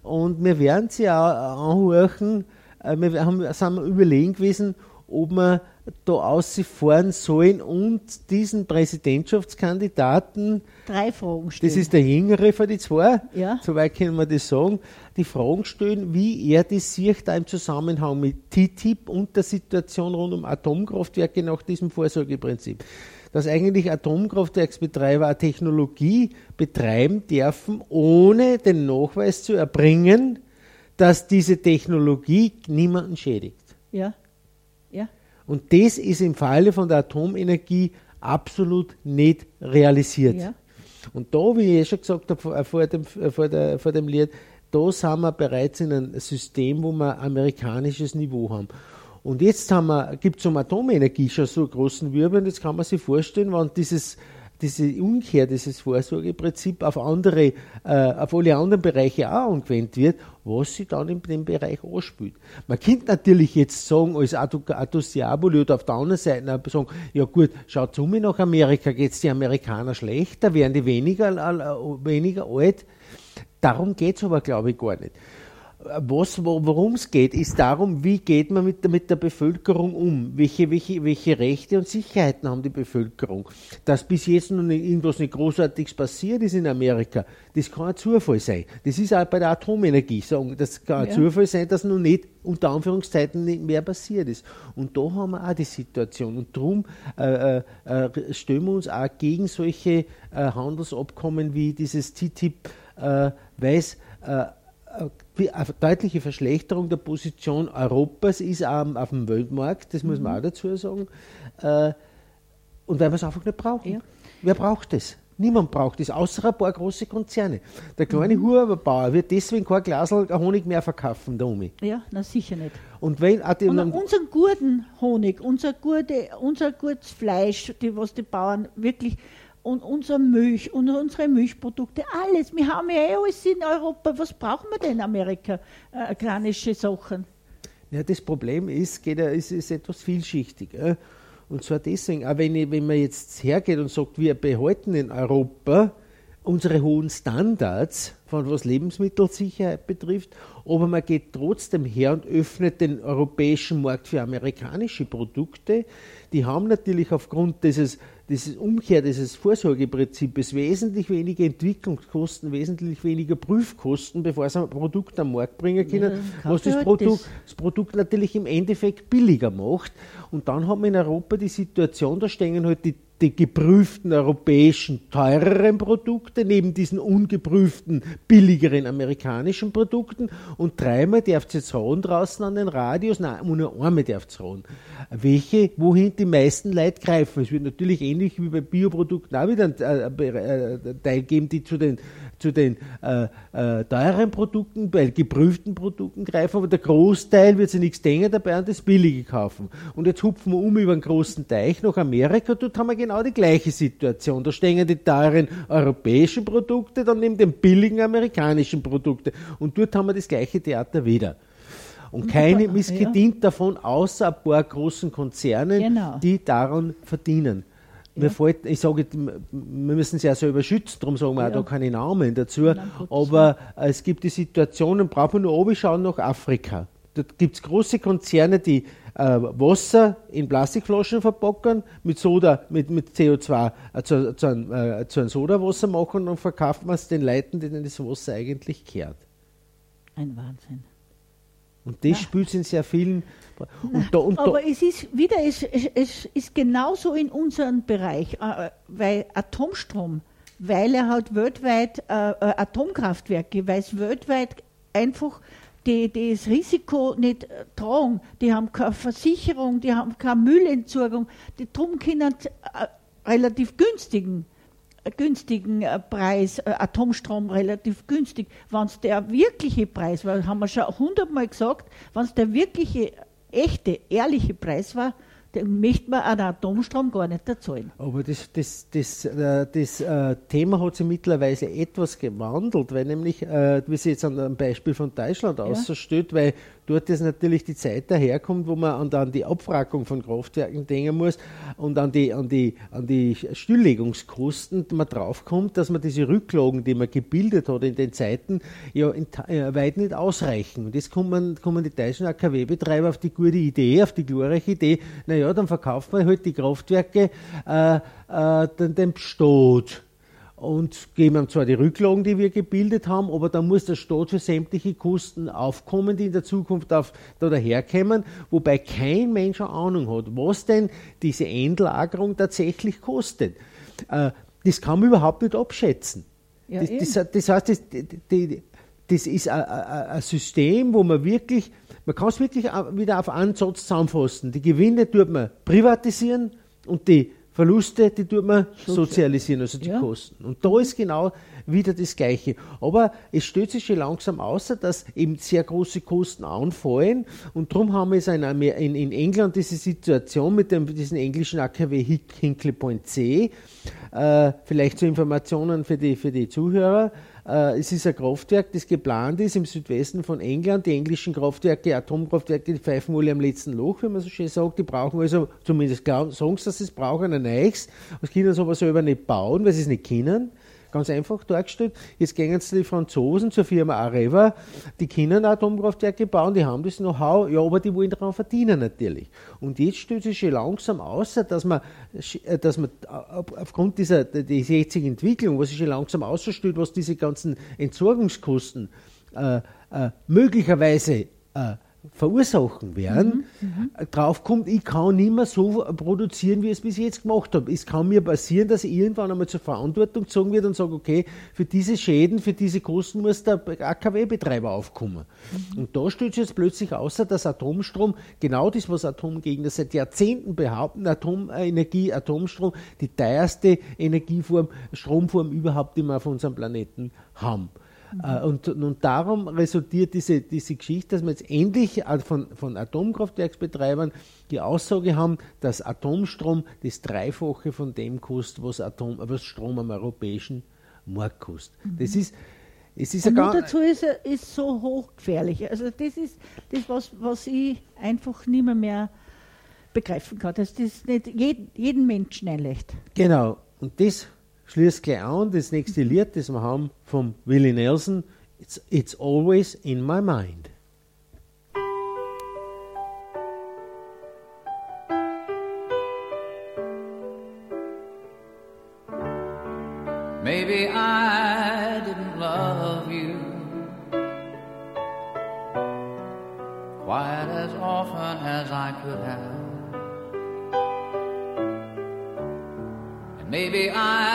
Und wir werden sie auch anhören, äh, wir haben, sind überlegen gewesen, ob wir da ausfahren sollen und diesen Präsidentschaftskandidaten drei Fragen stellen. Das ist der jüngere von den zwei, ja. soweit können wir das sagen. Die Fragen stellen, wie er das sieht da im Zusammenhang mit TTIP und der Situation rund um Atomkraftwerke nach diesem Vorsorgeprinzip. Dass eigentlich Atomkraftwerksbetreiber eine Technologie betreiben dürfen, ohne den Nachweis zu erbringen, dass diese Technologie niemanden schädigt. Ja. Und das ist im Falle von der Atomenergie absolut nicht realisiert. Ja. Und da, wie ich eh schon gesagt habe vor dem, vor, der, vor dem Lied, da sind wir bereits in einem System, wo wir amerikanisches Niveau haben. Und jetzt gibt es um Atomenergie schon so einen großen Wirbel, und jetzt kann man sich vorstellen, wenn dieses diese Umkehr, dieses Vorsorgeprinzip auf andere, äh, auf alle anderen Bereiche auch angewendet wird, was sich dann in dem Bereich anspielt. Man könnte natürlich jetzt sagen, als Atus Diaboli oder auf der anderen Seite sagen, ja gut, schaut zu mir nach Amerika, geht es die Amerikaner schlechter, werden die weniger, äh, weniger alt. Darum geht es aber, glaube ich, gar nicht was, worum es geht, ist darum, wie geht man mit der, mit der Bevölkerung um? Welche, welche, welche Rechte und Sicherheiten haben die Bevölkerung? Dass bis jetzt noch nicht, irgendwas nicht Großartiges passiert ist in Amerika, das kann ein Zufall sein. Das ist auch bei der Atomenergie sagen, das kann ein ja. Zufall sein, dass noch nicht unter Anführungszeiten nicht mehr passiert ist. Und da haben wir auch die Situation. Und darum äh, äh, äh stellen wir uns auch gegen solche äh, Handelsabkommen wie dieses TTIP, äh, weil es äh, eine deutliche Verschlechterung der Position Europas ist auch auf dem Weltmarkt, das muss man mhm. auch dazu sagen. Äh, und weil wir es einfach nicht brauchen. Ja. Wer braucht es? Niemand braucht es, außer ein paar große Konzerne. Der kleine mhm. Huberbauer wird deswegen kein Glas Honig mehr verkaufen, der Omi. Ja, na sicher nicht. Und wenn Und unseren guten Honig, unser, gute, unser gutes Fleisch, die, was die Bauern wirklich und unser Milch und unsere Milchprodukte, alles. Wir haben ja eh alles in Europa. Was brauchen wir denn in Amerika? Äh, kranische Sachen. Ja, das Problem ist, geht, ist, ist etwas vielschichtig. Äh? Und zwar deswegen, auch wenn, ich, wenn man jetzt hergeht und sagt, wir behalten in Europa unsere hohen Standards, von was Lebensmittelsicherheit betrifft, aber man geht trotzdem her und öffnet den europäischen Markt für amerikanische Produkte. Die haben natürlich aufgrund dieses dieses Umkehr dieses Vorsorgeprinzips wesentlich weniger Entwicklungskosten, wesentlich weniger Prüfkosten, bevor sie ein Produkt am Markt bringen können, ja, was das Produkt, das. Produkt natürlich im Endeffekt billiger macht. Und dann haben wir in Europa die Situation, da stehen halt die die geprüften europäischen teureren Produkte neben diesen ungeprüften billigeren amerikanischen Produkten und dreimal darf es jetzt rauen draußen an den Radios, nein, nur einmal darf es rauen. Welche, wohin die meisten Leute greifen. Es wird natürlich ähnlich wie bei Bioprodukten auch wieder einen äh, äh, Teil geben, die zu den zu den äh, äh, teuren Produkten, bei geprüften Produkten greifen, aber der Großteil wird sich nichts denken dabei und das Billige kaufen. Und jetzt hupfen wir um über einen großen Teich nach Amerika, dort haben wir genau die gleiche Situation. Da stehen die teuren europäischen Produkte, dann neben den billigen amerikanischen Produkte. Und dort haben wir das gleiche Theater wieder. Und keine missgedient ja. davon, außer ein paar großen Konzernen, genau. die daran verdienen. Mir fällt, ich sage, wir müssen sie ja selber schützen, darum sagen wir ja. auch da keine Namen dazu. Nein, aber es gibt die Situationen, braucht man nur oben schauen nach Afrika. Dort gibt es große Konzerne, die äh, Wasser in Plastikflaschen verpacken, mit Soda, mit, mit CO2 äh, zu, zu, einem, äh, zu einem Sodawasser machen und verkaufen es den Leuten, denen das Wasser eigentlich kehrt. Ein Wahnsinn. Und das ja. spielt in sehr vielen und da, und Aber es ist wieder, es, es, es ist genauso in unserem Bereich, äh, weil Atomstrom, weil er halt weltweit äh, äh, Atomkraftwerke, weil es weltweit einfach die, die das Risiko nicht äh, tragen, die haben keine Versicherung, die haben keine Müllentsorgung, die drum können äh, relativ günstigen günstigen Preis, Atomstrom relativ günstig. Wenn es der wirkliche Preis war, haben wir schon hundertmal gesagt, wenn es der wirkliche echte, ehrliche Preis war, den möchte man an Atomstrom gar nicht erzahlen. Aber das, das, das, äh, das, äh, Thema hat sich mittlerweile etwas gewandelt, weil nämlich, äh, wie sie jetzt an einem Beispiel von Deutschland ja. ausstellt, weil dort ist natürlich die Zeit daherkommt, wo man an, an die Abwrackung von Kraftwerken denken muss und an die, an die, an die Stilllegungskosten man draufkommt, dass man diese Rücklagen, die man gebildet hat in den Zeiten, ja in, äh, weit nicht ausreichen. Und jetzt kommen, kommen die deutschen AKW-Betreiber auf die gute Idee, auf die glorreiche Idee, naja, dann verkauft man halt die Kraftwerke äh, äh, den, Staat und geben ihm zwar die Rücklagen, die wir gebildet haben, aber dann muss der Staat für sämtliche Kosten aufkommen, die in der Zukunft auf, da daherkommen, wobei kein Mensch eine Ahnung hat, was denn diese Endlagerung tatsächlich kostet. Äh, das kann man überhaupt nicht abschätzen. Ja, das, das, das, heißt, das, das ist ein System, wo man wirklich, man kann es wirklich wieder auf einen Satz zusammenfassen. Die Gewinne tut man privatisieren und die Verluste, die tut man sozialisieren, also die Ja. Kosten. Und da ist genau wieder das Gleiche. Aber es stellt sich schon langsam aus, dass eben sehr große Kosten anfallen. Und darum haben wir jetzt in, in, in England diese Situation mit dem, diesem englischen AKW Hin- Hinkley Point C. Äh, vielleicht zu Informationen für die, für die Zuhörer. Äh, es ist ein Kraftwerk, das geplant ist im Südwesten von England. Die englischen Kraftwerke, Atomkraftwerke, die pfeifen alle am letzten Loch, wie man so schön sagt. Die brauchen also, zumindest glauben, sagen sie, dass sie es brauchen, ein neues. Das können sie aber selber nicht bauen, weil sie es nicht können. Ganz einfach dargestellt. Jetzt gehen jetzt die Franzosen zur Firma Areva, die können Atomkraftwerke bauen, die haben das Know-how, ja, aber die wollen daran verdienen natürlich. Und jetzt stellt sich schon langsam aus, dass man, dass man auf- aufgrund dieser, dieser jetzigen Entwicklung, was sich schon langsam ausstellt, was diese ganzen Entsorgungskosten äh, äh, möglicherweise äh, verursachen werden, äh, draufkommt, ich kann nicht mehr so produzieren, wie ich es bis jetzt gemacht habe. Es kann mir passieren, dass ich irgendwann einmal zur Verantwortung gezogen wird und sage, okay, für diese Schäden, für diese Kosten muss der AKW-Betreiber aufkommen. Und da sich jetzt plötzlich außer, dass Atomstrom, genau das, was Atomgegner seit Jahrzehnten behaupten, Atomenergie, Atomstrom, die teuerste Energieform, Stromform überhaupt, die wir auf unserem Planeten haben. Äh, Und, und darum resultiert diese, diese Geschichte, dass wir jetzt endlich äh, von, von Atomkraftwerksbetreibern die Aussage haben, dass Atomstrom das Dreifache von dem kostet, was, Atom, was Strom am europäischen Markt kostet. Das ist, es ist Und ganz, dazu ist er ist so hochgefährlich. Also das ist das, was, was ich einfach nicht mehr, mehr begreifen kann. Dass das nicht jeden, jeden Menschen einlegt. Genau, und das schließt gleich an, das nächste Lied, das wir haben vom Willie Nelson, It's, it's Always in My Mind. Maybe I didn't love you quite as often as I could have. And maybe I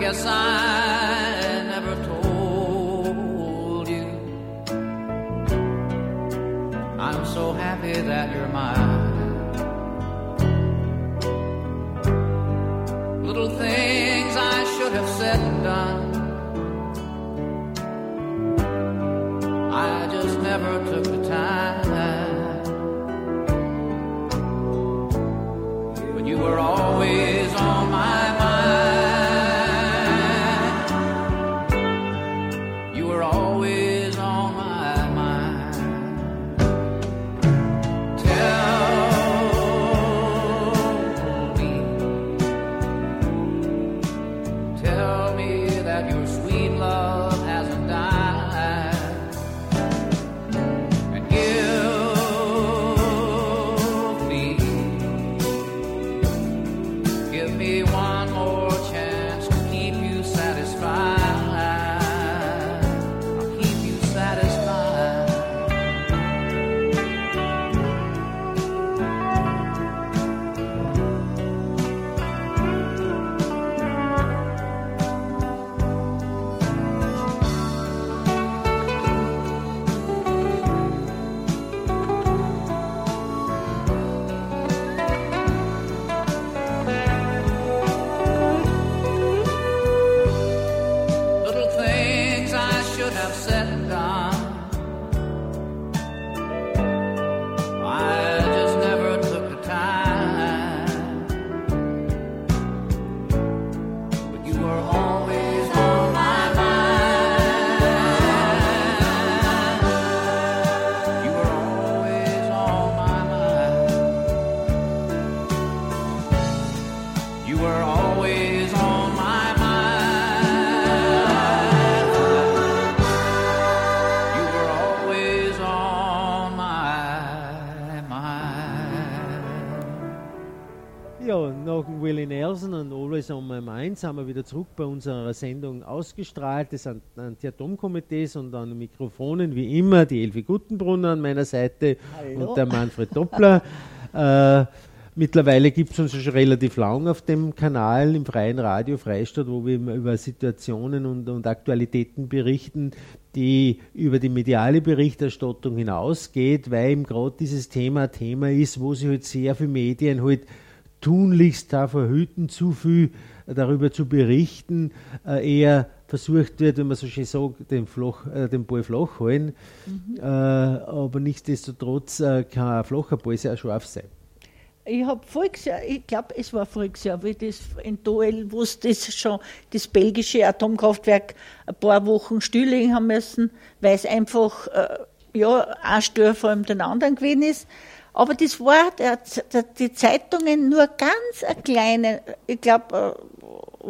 guess I never told you I'm so happy that you're mine. Sind wir wieder zurück bei unserer Sendung ausgestrahlt des Anti-Atom-Komitees und an Mikrofonen wie immer die Elfi Guttenbrunner an meiner Seite Hallo. und der Manfred Doppler. äh, mittlerweile gibt es uns schon relativ lang auf dem Kanal im freien Radio Freistadt, wo wir über Situationen und, und Aktualitäten berichten, die über die mediale Berichterstattung hinausgeht, weil eben gerade dieses Thema ein Thema ist, wo sich halt sehr viele Medien halt tunlichst da verhüten, zu viel darüber zu berichten, äh, eher versucht wird, wenn man so schön sagt, den, flach, äh, den Ball flach halten. Äh, aber nichtsdestotrotz äh, kann ein flacher Ball sehr scharf sein. Ich habe voriges Jahr, ich glaube, es war voriges Jahr, wie das in Doel, wo das schon, das belgische Atomkraftwerk ein paar Wochen stilllegen haben müssen, weil es einfach, äh, ja, ein Stör vor allem den anderen gewesen ist. Aber das war der, der, die Zeitungen nur ganz ein kleiner, ich glaube, äh,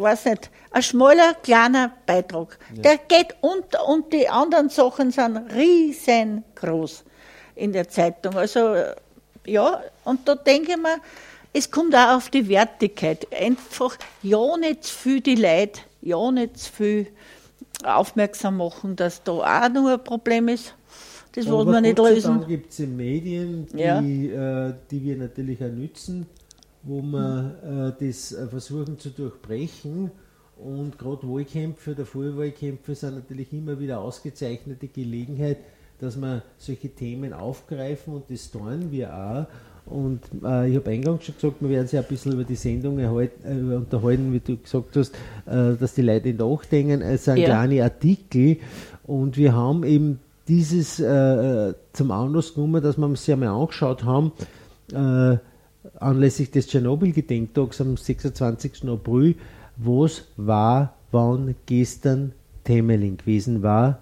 weiß nicht, ein schmaler, kleiner Beitrag. Der geht unter und die anderen Sachen sind riesengroß in der Zeitung. Also, ja, und da denke ich mir, es kommt auch auf die Wertigkeit. Einfach ja nicht zu viel die Leute, ja nicht zu viel aufmerksam machen, dass da auch noch ein Problem ist. Das wollen wir nicht lösen. Dank gibt es Medien, die, Ja. äh, die wir natürlich auch nützen, wo wir äh, das äh, versuchen zu durchbrechen. Und gerade Wahlkämpfe oder Vorwahlkämpfe sind natürlich immer wieder ausgezeichnete Gelegenheit, dass wir solche Themen aufgreifen und das tun wir auch. Und äh, ich habe eingangs schon gesagt, wir werden sich ein bisschen über die Sendung erhalten, äh, unterhalten, wie du gesagt hast, äh, dass die Leute nachdenken. Es sind Ja. kleine Artikel und wir haben eben dieses äh, zum Anlass genommen, dass wir uns ja mal angeschaut haben, äh, anlässlich des Tschernobyl-Gedenktags am 26. April, was war, wann gestern Temeling gewesen war,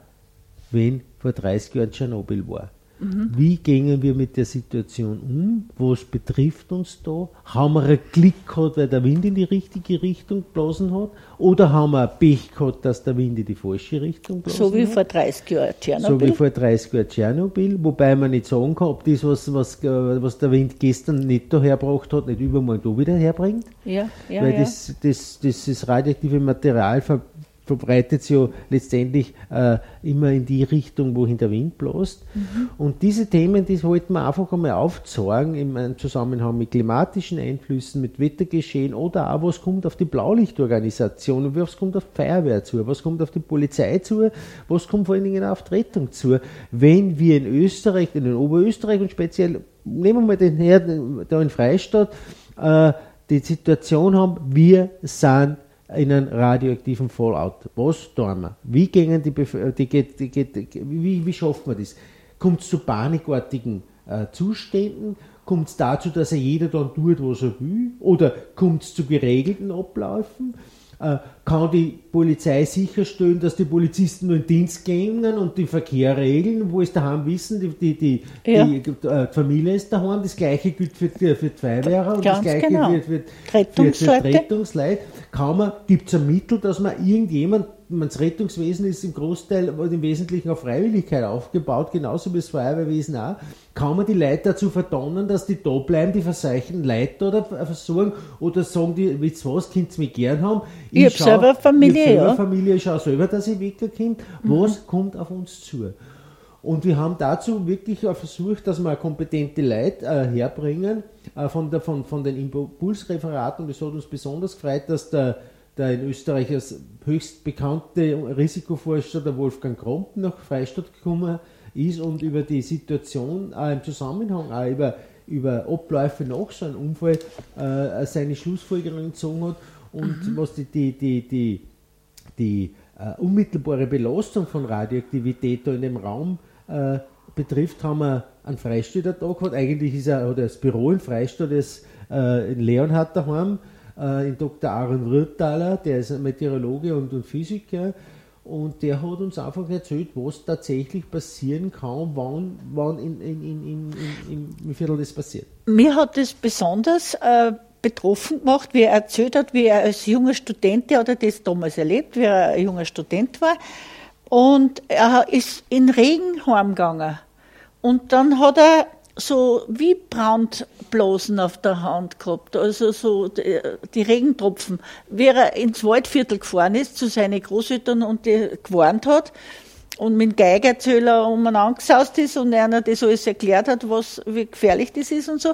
wenn vor 30 Jahren Tschernobyl war. Wie gehen wir mit der Situation um? Was betrifft uns da? Haben wir einen Klick gehabt, weil der Wind in die richtige Richtung geblasen hat? Oder haben wir ein Pech gehabt, dass der Wind in die falsche Richtung geblasen So wie hat? vor 30 Jahren So wie Tschernobyl. vor 30 Jahren Tschernobyl, wobei man nicht sagen kann, ob das, was, was, äh, was der Wind gestern nicht da hergebracht hat, nicht übermorgen da wieder herbringt. ja, ja, Weil ja. Das, das, das, das radioaktive Material ver, verbreitet sich ja letztendlich äh, immer in die Richtung, wohin der Wind bläst. Mhm. Und diese Themen, die wollten wir einfach einmal aufzeigen im Zusammenhang mit klimatischen Einflüssen, mit Wettergeschehen oder auch, was kommt auf die Blaulichtorganisation und was kommt auf die Feuerwehr zu, was kommt auf die Polizei zu, was kommt vor allen Dingen auf die Rettung zu. Wenn wir in Österreich, in Oberösterreich und speziell, nehmen wir mal den her, da in Freistadt, äh, die Situation haben, wir sind in einem radioaktiven Fallout. Was tun wir? Wie gehen die, Bef- die, geht, die, geht, wie, wie schafft man das? Kommt es zu panikartigen äh, Zuständen? Kommt es dazu, dass er jeder dann tut, was er will? Oder kommt es zu geregelten Abläufen? Äh, kann die Polizei sicherstellen, dass die Polizisten nur in Dienst gehen und den Verkehr regeln, wo es daheim wissen, die, die, die, Ja. die, äh, die Familie ist daheim, das gleiche gilt für, für Feuerwehrer und das gleiche genau. für, für, für, für Rettungsleute. Kann man, gibt es ein Mittel, dass man irgendjemand, man, das Rettungswesen ist im Großteil und im Wesentlichen auf Freiwilligkeit aufgebaut, genauso wie das Feuerwehrwesen auch, kann man die Leute dazu verdonnen, dass die da bleiben, die verseuchten Leute oder versorgen oder sagen die, wisst was, könnt ihr mich gern haben? Ich hab schau- selber Familie, ich selber ja. Familie, ich schaue selber, dass ich wegkomme. Was kommt auf uns zu? Und wir haben dazu wirklich versucht, dass wir kompetente Leute äh, herbringen äh, von, der, von, von den Impulsreferaten. Und es hat uns besonders gefreut, dass der, der in Österreich als höchst bekannte Risikoforscher, der Wolfgang Krompen, nach Freistadt gekommen ist und über die Situation äh, im Zusammenhang, auch über, über Abläufe nach so einem Unfall äh, seine Schlussfolgerungen gezogen hat. Und was die, die, die, die die äh, unmittelbare Belastung von Radioaktivität da in dem Raum äh, betrifft, haben wir einen Freistädter-Tag gehabt. Eigentlich ist er, hat er das Büro in Freistadt, das äh, in Leonhardt daheim, äh, in Dr. Aaron Rütthaler, der ist ein Meteorologe und, und Physiker. Und der hat uns einfach erzählt, was tatsächlich passieren kann, wann, wann in, in, in, in, im Viertel das passiert. Mir hat es besonders äh, betroffen gemacht, wie er erzählt hat, wie er als junger Student, der hat das damals erlebt, wie er ein junger Student war. Und er ist in Regen heimgegangen. Und dann hat er so wie Brandblasen auf der Hand gehabt, also so die, die Regentropfen. Wie er ins Waldviertel gefahren ist zu seinen Großeltern und die gewarnt hat und mit dem Geigerzähler umeinander gesaust ist und einer das alles erklärt hat, was, wie gefährlich das ist und so.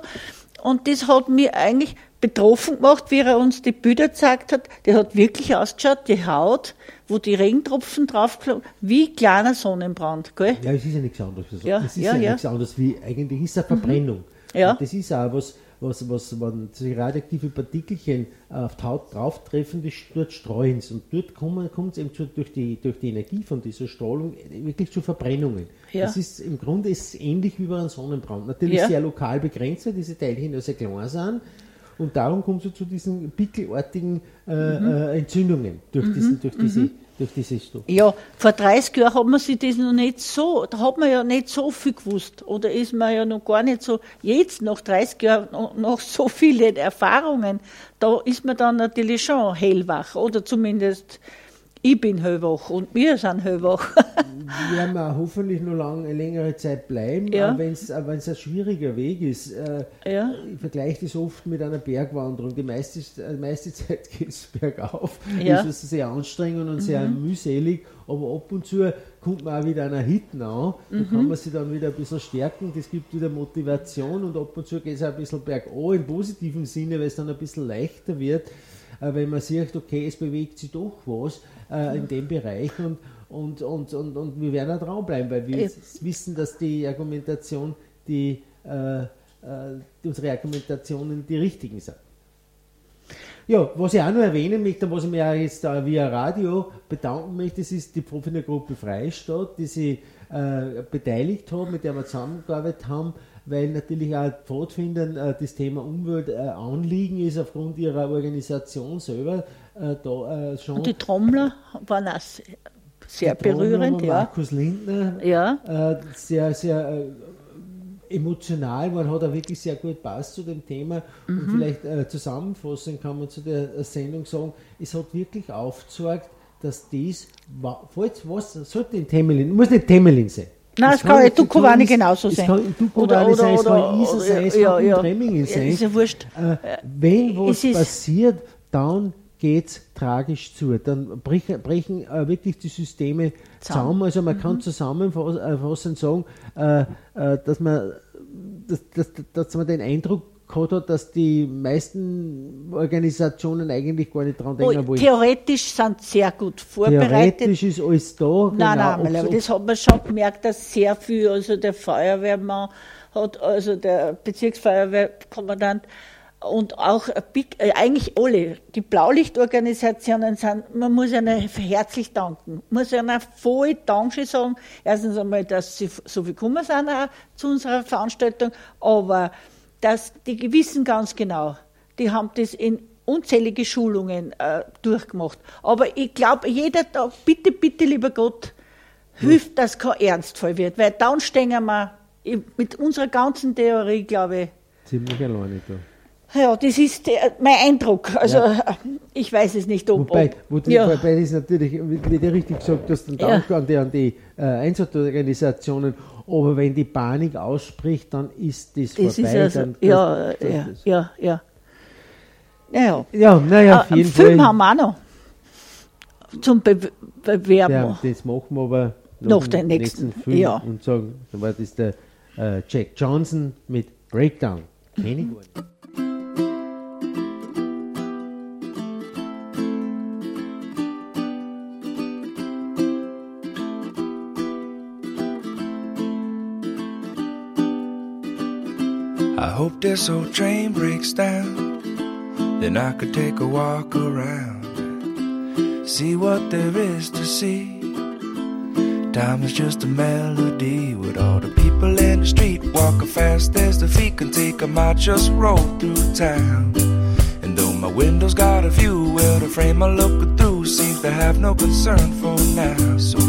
Und das hat mich eigentlich betroffen gemacht, wie er uns die Bilder gezeigt hat. Der hat wirklich ausgeschaut, die Haut, wo die Regentropfen draufgekommen, wie kleiner Sonnenbrand, gell? Ja, es ist ja nichts anderes. Ja, es ist ja, ja, ja. nichts anderes wie, eigentlich ist es eine Verbrennung. Ja. Und das ist auch was, was, was, wenn sich radioaktive Partikelchen auf die Haut drauftreffen, das dort streuen sie. Und dort kommt es eben zu, durch, die, durch die Energie von dieser Strahlung wirklich zu Verbrennungen. Ja. Das ist im Grunde ist ähnlich wie bei einem Sonnenbrand. Natürlich Ja. sehr lokal begrenzt, weil diese Teilchen ja sehr klein sind. Und darum kommt es zu diesen pickelartigen äh, Mhm. äh, Entzündungen durch, diesen, durch, diese, durch diese Stoff. Ja, vor 30 Jahren hat man sich das noch nicht so, da hat man ja nicht so viel gewusst. Oder ist man ja noch gar nicht so, jetzt nach 30 Jahren noch, noch so viele Erfahrungen, da ist man dann natürlich schon hellwach. Oder zumindest ich bin hellwach und wir sind hellwach. werden wir hoffentlich noch lang, eine längere Zeit bleiben, Ja. wenn es ein schwieriger Weg ist. Äh, Ja. Ich vergleiche das oft mit einer Bergwanderung. Die meiste, äh, meiste Zeit geht es bergauf. Ja. Das ist sehr anstrengend und sehr mühselig, aber ab und zu kommt man auch wieder einer Hitten an. Da kann man sich dann wieder ein bisschen stärken. Das gibt wieder Motivation und ab und zu geht es auch ein bisschen bergab im positiven Sinne, weil es dann ein bisschen leichter wird wenn man sieht, okay, es bewegt sich doch was äh, in dem Bereich und, und, und, und, und wir werden auch dranbleiben, weil wir wissen, dass die Argumentation, die, äh, äh, unsere Argumentationen die richtigen sind. Ja, was ich auch noch erwähnen möchte, was ich mir auch jetzt via Radio bedanken möchte, das ist die Profinergruppe Freistadt, die sich äh, beteiligt hat, mit der wir zusammengearbeitet haben, weil natürlich auch Pfadfindern äh, das Thema Umwelt äh, Anliegen ist, aufgrund ihrer Organisation selber äh, da äh, schon. Und die Trommler waren auch sehr, sehr berührend, ja. Markus Lindner, Ja, äh, sehr, sehr äh, emotional, man hat auch wirklich sehr gut passt zu dem Thema Mhm. und vielleicht äh, zusammenfassend kann man zu der Sendung sagen, es hat wirklich aufgezeigt, dass das, wa- falls was, sollte in Temelin, muss nicht Temelin sein. Nein, es kann Dukovany Tunis- genauso es sein. kann in Oder- Dukovany oder- sein, es kann oder- sein, es ja, kann ja. in Tremmingen sein. Ist ja wurscht. Äh, wenn was es passiert, dann geht es tragisch zu. Dann brechen, brechen äh, wirklich die Systeme zusammen. Also man Mhm. kann zusammenfassend sagen, äh, äh, dass, man, dass, dass, dass man den Eindruck gehabt hat, dass die meisten Organisationen eigentlich gar nicht dran Oh, denken wollen. theoretisch sind sie sehr gut vorbereitet. Theoretisch ist alles da. Nein, genau. nein, aber Ob's- das hat man schon gemerkt, dass sehr viel, also der Feuerwehrmann hat, also der Bezirksfeuerwehrkommandant und auch äh, eigentlich alle, die Blaulichtorganisationen sind, man muss ihnen herzlich danken. Man muss ihnen voll Dankeschön sagen. Erstens einmal, dass sie so viel gekommen sind zu unserer Veranstaltung, aber dass die wissen ganz genau, die haben das in unzählige Schulungen äh, durchgemacht. Aber ich glaube, jeder Tag, bitte, bitte, lieber Gott, hilft, dass kein Ernstfall wird, weil dann stehen wir mit unserer ganzen Theorie, glaube ich, Ziemlich alleine da. ja, das ist der, mein Eindruck. Also Ja. ich weiß es nicht, ob. Wobei, ob wo die, ja. wobei das natürlich, wie du richtig gesagt hast, dann Ja. Dank an die, an die äh, Einsatzorganisationen, aber wenn die Panik ausspricht, dann ist das, vorbei. ist also, dann, ja, das- das- ja, das- ja, ja. Naja. Ja, naja, auf Äh, jeden Film Fall. haben wir auch noch zum Be Bewerben. Ja, das machen wir aber Nach dem dem nächsten, Film ja. und sagen, da war das der äh, Jack Johnson mit Breakdown. Kenn ich this old train breaks down. Then I could take a walk around. See what there is to see. Time is just a melody with all the people in the street walking fast as the feet can take 'em. I just roll through town. And though my window's got a view, well, the frame I'm looking through seems to have no concern for now. So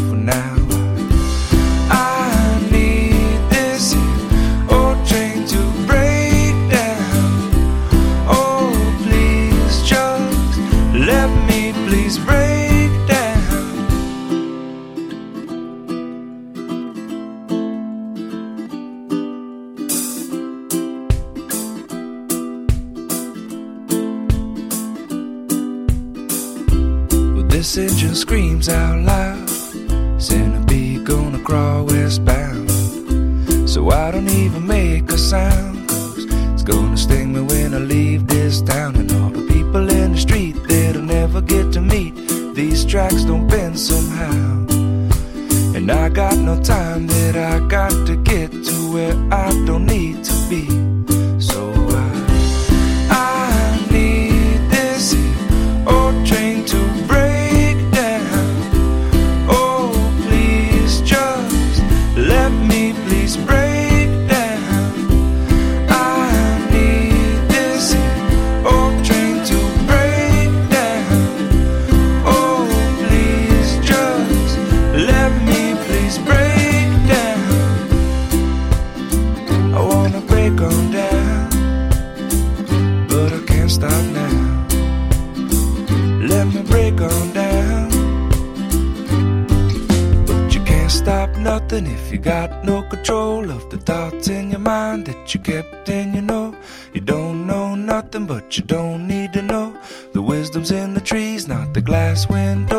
you kept in your know. You don't know nothing, but you don't need to know. The wisdom's in the trees, not the glass windows.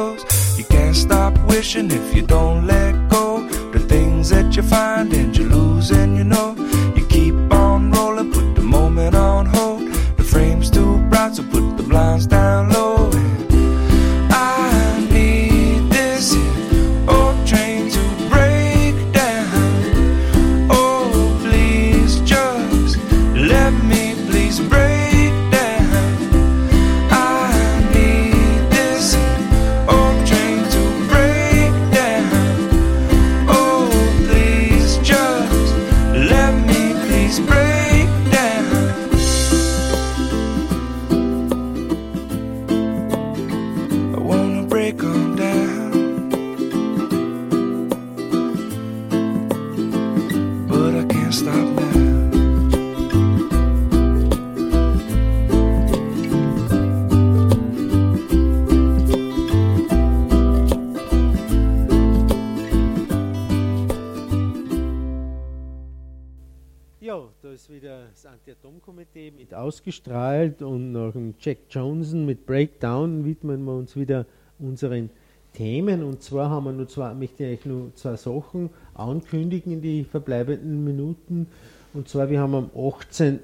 Jack Johnson mit Breakdown widmen wir uns wieder unseren Themen. Und zwar haben wir nur zwei, möchte ich nur zwei Sachen ankündigen in die verbleibenden Minuten. Und zwar, wir haben am 18.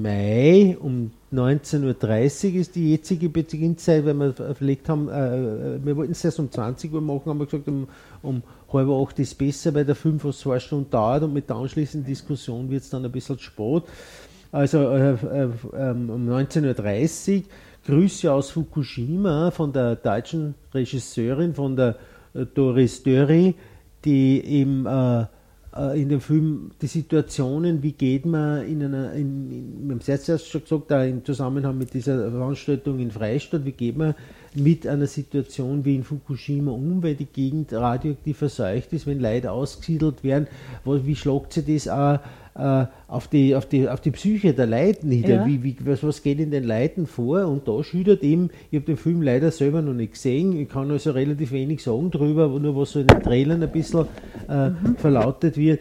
Mai um 19.30 Uhr ist die jetzige Beginnzeit, weil wir verlegt haben, äh, wir wollten es erst um 20 Uhr machen, haben wir gesagt, um, um halb acht ist besser, weil der Film fast zwei Stunden dauert und mit der anschließenden Diskussion wird es dann ein bisschen spät. Also äh, äh, ähm, um 19.30 Uhr Grüße aus Fukushima von der deutschen Regisseurin, von der äh, Doris Dörri, die eben äh, äh, in dem Film die Situationen, wie geht man in einer, in, in, wir haben es jetzt erst schon gesagt, da im Zusammenhang mit dieser Veranstaltung in Freistadt, wie geht man mit einer Situation wie in Fukushima um, weil die Gegend radioaktiv verseucht ist, wenn Leute ausgesiedelt werden, wo, wie schlagt sich das auch äh, auf, die, auf, die, auf die Psyche der Leute nieder? Ja. Wie, wie, was, was geht in den Leuten vor? Und da schildert eben, ich habe den Film leider selber noch nicht gesehen, ich kann also relativ wenig sagen drüber, nur was so in den Trailern ein bisschen äh, verlautet wird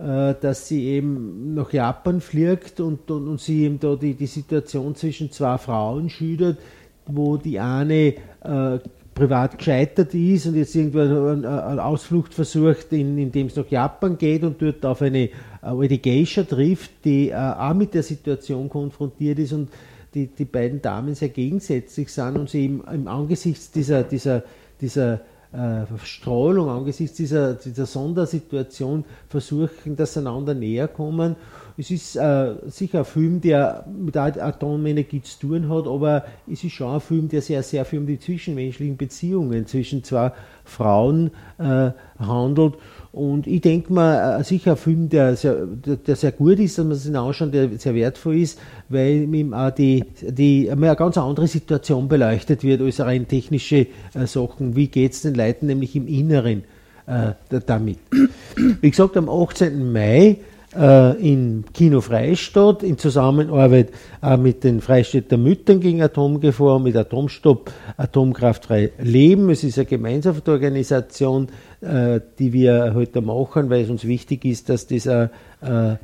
äh, dass sie eben nach Japan fliegt und, und, und sie eben da die, die Situation zwischen zwei Frauen schildert, wo die eine äh, privat gescheitert ist und jetzt irgendwann eine, eine Ausflucht versucht, in, indem es nach Japan geht und dort auf eine äh, alte Geisha trifft, die äh, auch mit der Situation konfrontiert ist und die, die beiden Damen sehr gegensätzlich sind und sie eben im angesichts dieser, dieser, dieser äh, Strahlung, angesichts dieser, dieser Sondersituation versuchen, dass sie einander näher kommen. Es ist äh, sicher ein Film, der mit Atomenergie zu tun hat, aber es ist schon ein Film, der sehr, sehr viel um die zwischenmenschlichen Beziehungen zwischen zwei Frauen äh, handelt. Und ich denke mal, äh, sicher ein Film, der sehr, der, sehr gut ist, dass man sich anschauen, der sehr wertvoll ist, weil ihm auch die, die eine ganz andere Situation beleuchtet wird als rein technische äh, Sachen. Wie geht es den Leuten nämlich im Inneren äh, damit? Wie gesagt, am 18. Mai äh, im Kino Freistadt in Zusammenarbeit äh, mit den Freistädter Müttern gegen Atomgefahr, mit Atomstopp, Atomkraftfrei Leben. Es ist eine Gemeinschaftsorganisation, äh, die wir heute machen, weil es uns wichtig ist, dass dieser äh, äh,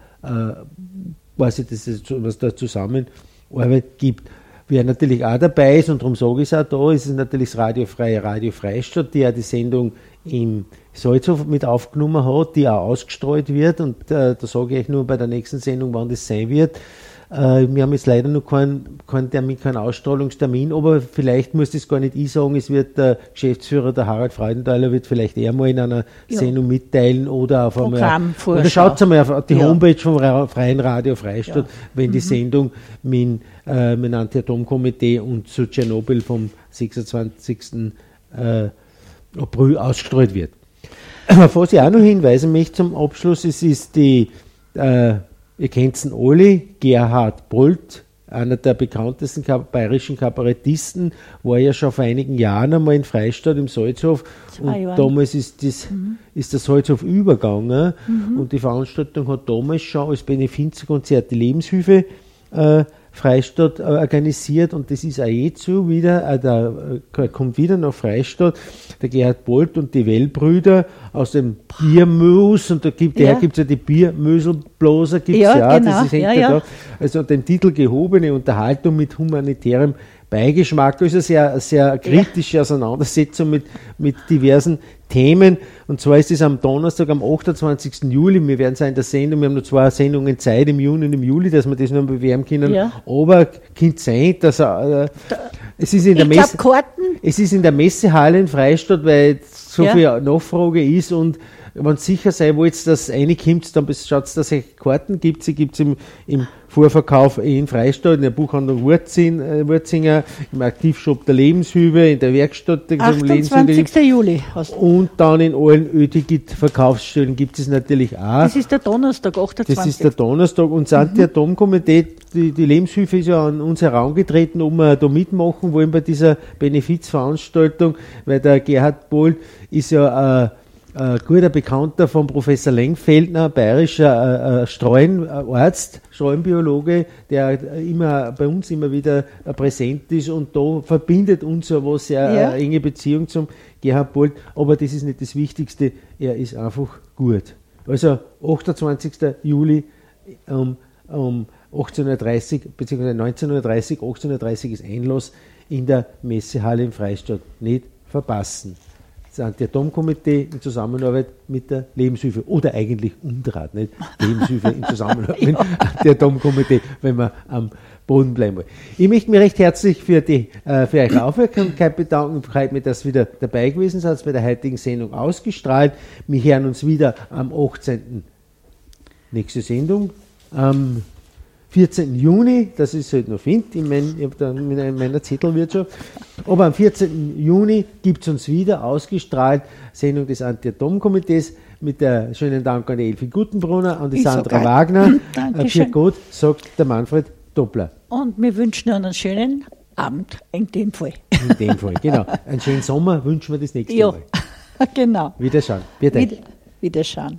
quasi das ist, was da Zusammenarbeit gibt. wer natürlich auch dabei ist, und darum sage ich es auch da, ist es natürlich das Radiofreie Radio Freistadt, die ja die Sendung im Salzhof mit aufgenommen hat, die auch ausgestrahlt wird. Und äh, da sage ich euch nur bei der nächsten Sendung, wann das sein wird. Äh, wir haben jetzt leider noch keinen, keinen Termin, keinen Ausstrahlungstermin, aber vielleicht muss das gar nicht ich sagen, es wird der Geschäftsführer, der Harald Freudenthaler, wird vielleicht eher mal in einer Ja. Sendung mitteilen oder auf einmal. Oder schaut mal auf die Ja. Homepage vom Ra- Freien Radio Freistadt, Ja. Mhm. wenn die Sendung mit, äh, mit dem Anti-Atom-Komitee und zu Tschernobyl vom 26. Äh, April ausgestrahlt wird. Auf was ich auch noch hinweisen möchte zum Abschluss, es ist die, äh, ihr kennt ihn alle, Gerhard Bolt, einer der bekanntesten bayerischen Kabarettisten, war ja schon vor einigen Jahren einmal in Freistadt im Salzhof und Jahren. damals ist, das, ist der Salzhof übergegangen und die Veranstaltung hat damals schon als Benefizkonzert die Lebenshilfe äh, Freistadt äh, organisiert und das ist auch jetzt so wieder, äh, da äh, kommt wieder nach Freistadt der Gerhard Bolt und die Wellbrüder aus dem Biermus und da gibt, Ja. es ja die Biermöselbloser, gibt es Ja, ja, genau, das ist ja, ja. da. Also den Titel gehobene Unterhaltung mit humanitärem Beigeschmack, also sehr, sehr kritische Auseinandersetzung mit, mit diversen Themen. Und zwar ist es am Donnerstag, am 28. Juli. Wir werden es in der Sendung, wir haben noch zwei Sendungen Zeit im Juni und im Juli, dass wir das noch bewerben können. Ja. Aber könnte sein, dass äh, es ist in der Ich glaube, Messe. Es ist in der Messehalle in Freistadt, weil so Ja. viel Nachfrage ist und wenn sicher sein wollt, dass reinkommt, dann schaut dass es Karten gibt. Sie gibt es im, im Vorverkauf in Freistadt, in der Buchhandlung Wurzin, äh, Wurzinger, im Aktivshop der Lebenshübe, in der Werkstatt der 28. Juli. Und dann in allen Ötigit-Verkaufsstellen gibt es natürlich auch. Das ist der Donnerstag, 28. Das ist der Donnerstag und das Anti-Atom-Komitee, die, die Lebenshilfe ist ja an uns herangetreten, um wir da mitmachen wollen bei dieser Benefizveranstaltung, weil der Gerhard Bohl ist ja äh, ein guter Bekannter von Professor Lengfeldner, bayerischer äh, äh, Streuenarzt, Streuenbiologe, der äh, immer bei uns immer wieder äh, präsent ist und da verbindet uns ja was sehr Ja. äh, enge Beziehung zum Gerhard Bolt, aber das ist nicht das Wichtigste, er ist einfach gut. Also 28. Juli um, um 18.30 bzw. 19.30 18.30 ist Einlass in der Messehalle in Freistadt. Nicht verpassen. Das Anti-Atom-Komitee in Zusammenarbeit mit der Lebenshilfe oder eigentlich Umdraht, nicht Lebenshilfe in Zusammenarbeit mit dem Anti-Atom-Komitee, wenn wir am Boden bleiben wollen. Ich möchte mich recht herzlich für, die, äh, für eure Aufmerksamkeit bedanken. Freut mich, dass ihr wieder dabei gewesen seid bei der heutigen Sendung ausgestrahlt. Wir hören uns wieder am 18. Nächste Sendung am 14. Juni, das ist halt noch Wind, in, mein, in meiner- in meiner Zettelwirtschaft. Aber am 14. Juni gibt es uns wieder ausgestrahlt, Sendung des Anti-Atom-Komitees mit der schönen Dank an die Elfi Gutenbrunner, an die Ich Sandra auch- Wagner. Äh, Dankeschön. Gott, sagt der Manfred Doppler. Und wir wünschen Ihnen einen schönen Abend in dem Fall. In dem Fall, genau. Einen schönen Sommer wünschen wir das nächste Ja, Mal. genau. Wiederschauen. Bitte. Wieder, wiederschauen.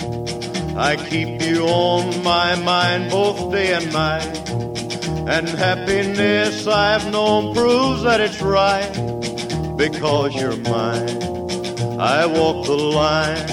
I keep you on my mind both day and night. And happiness I've known proves that it's right because you're mine. I walk the line.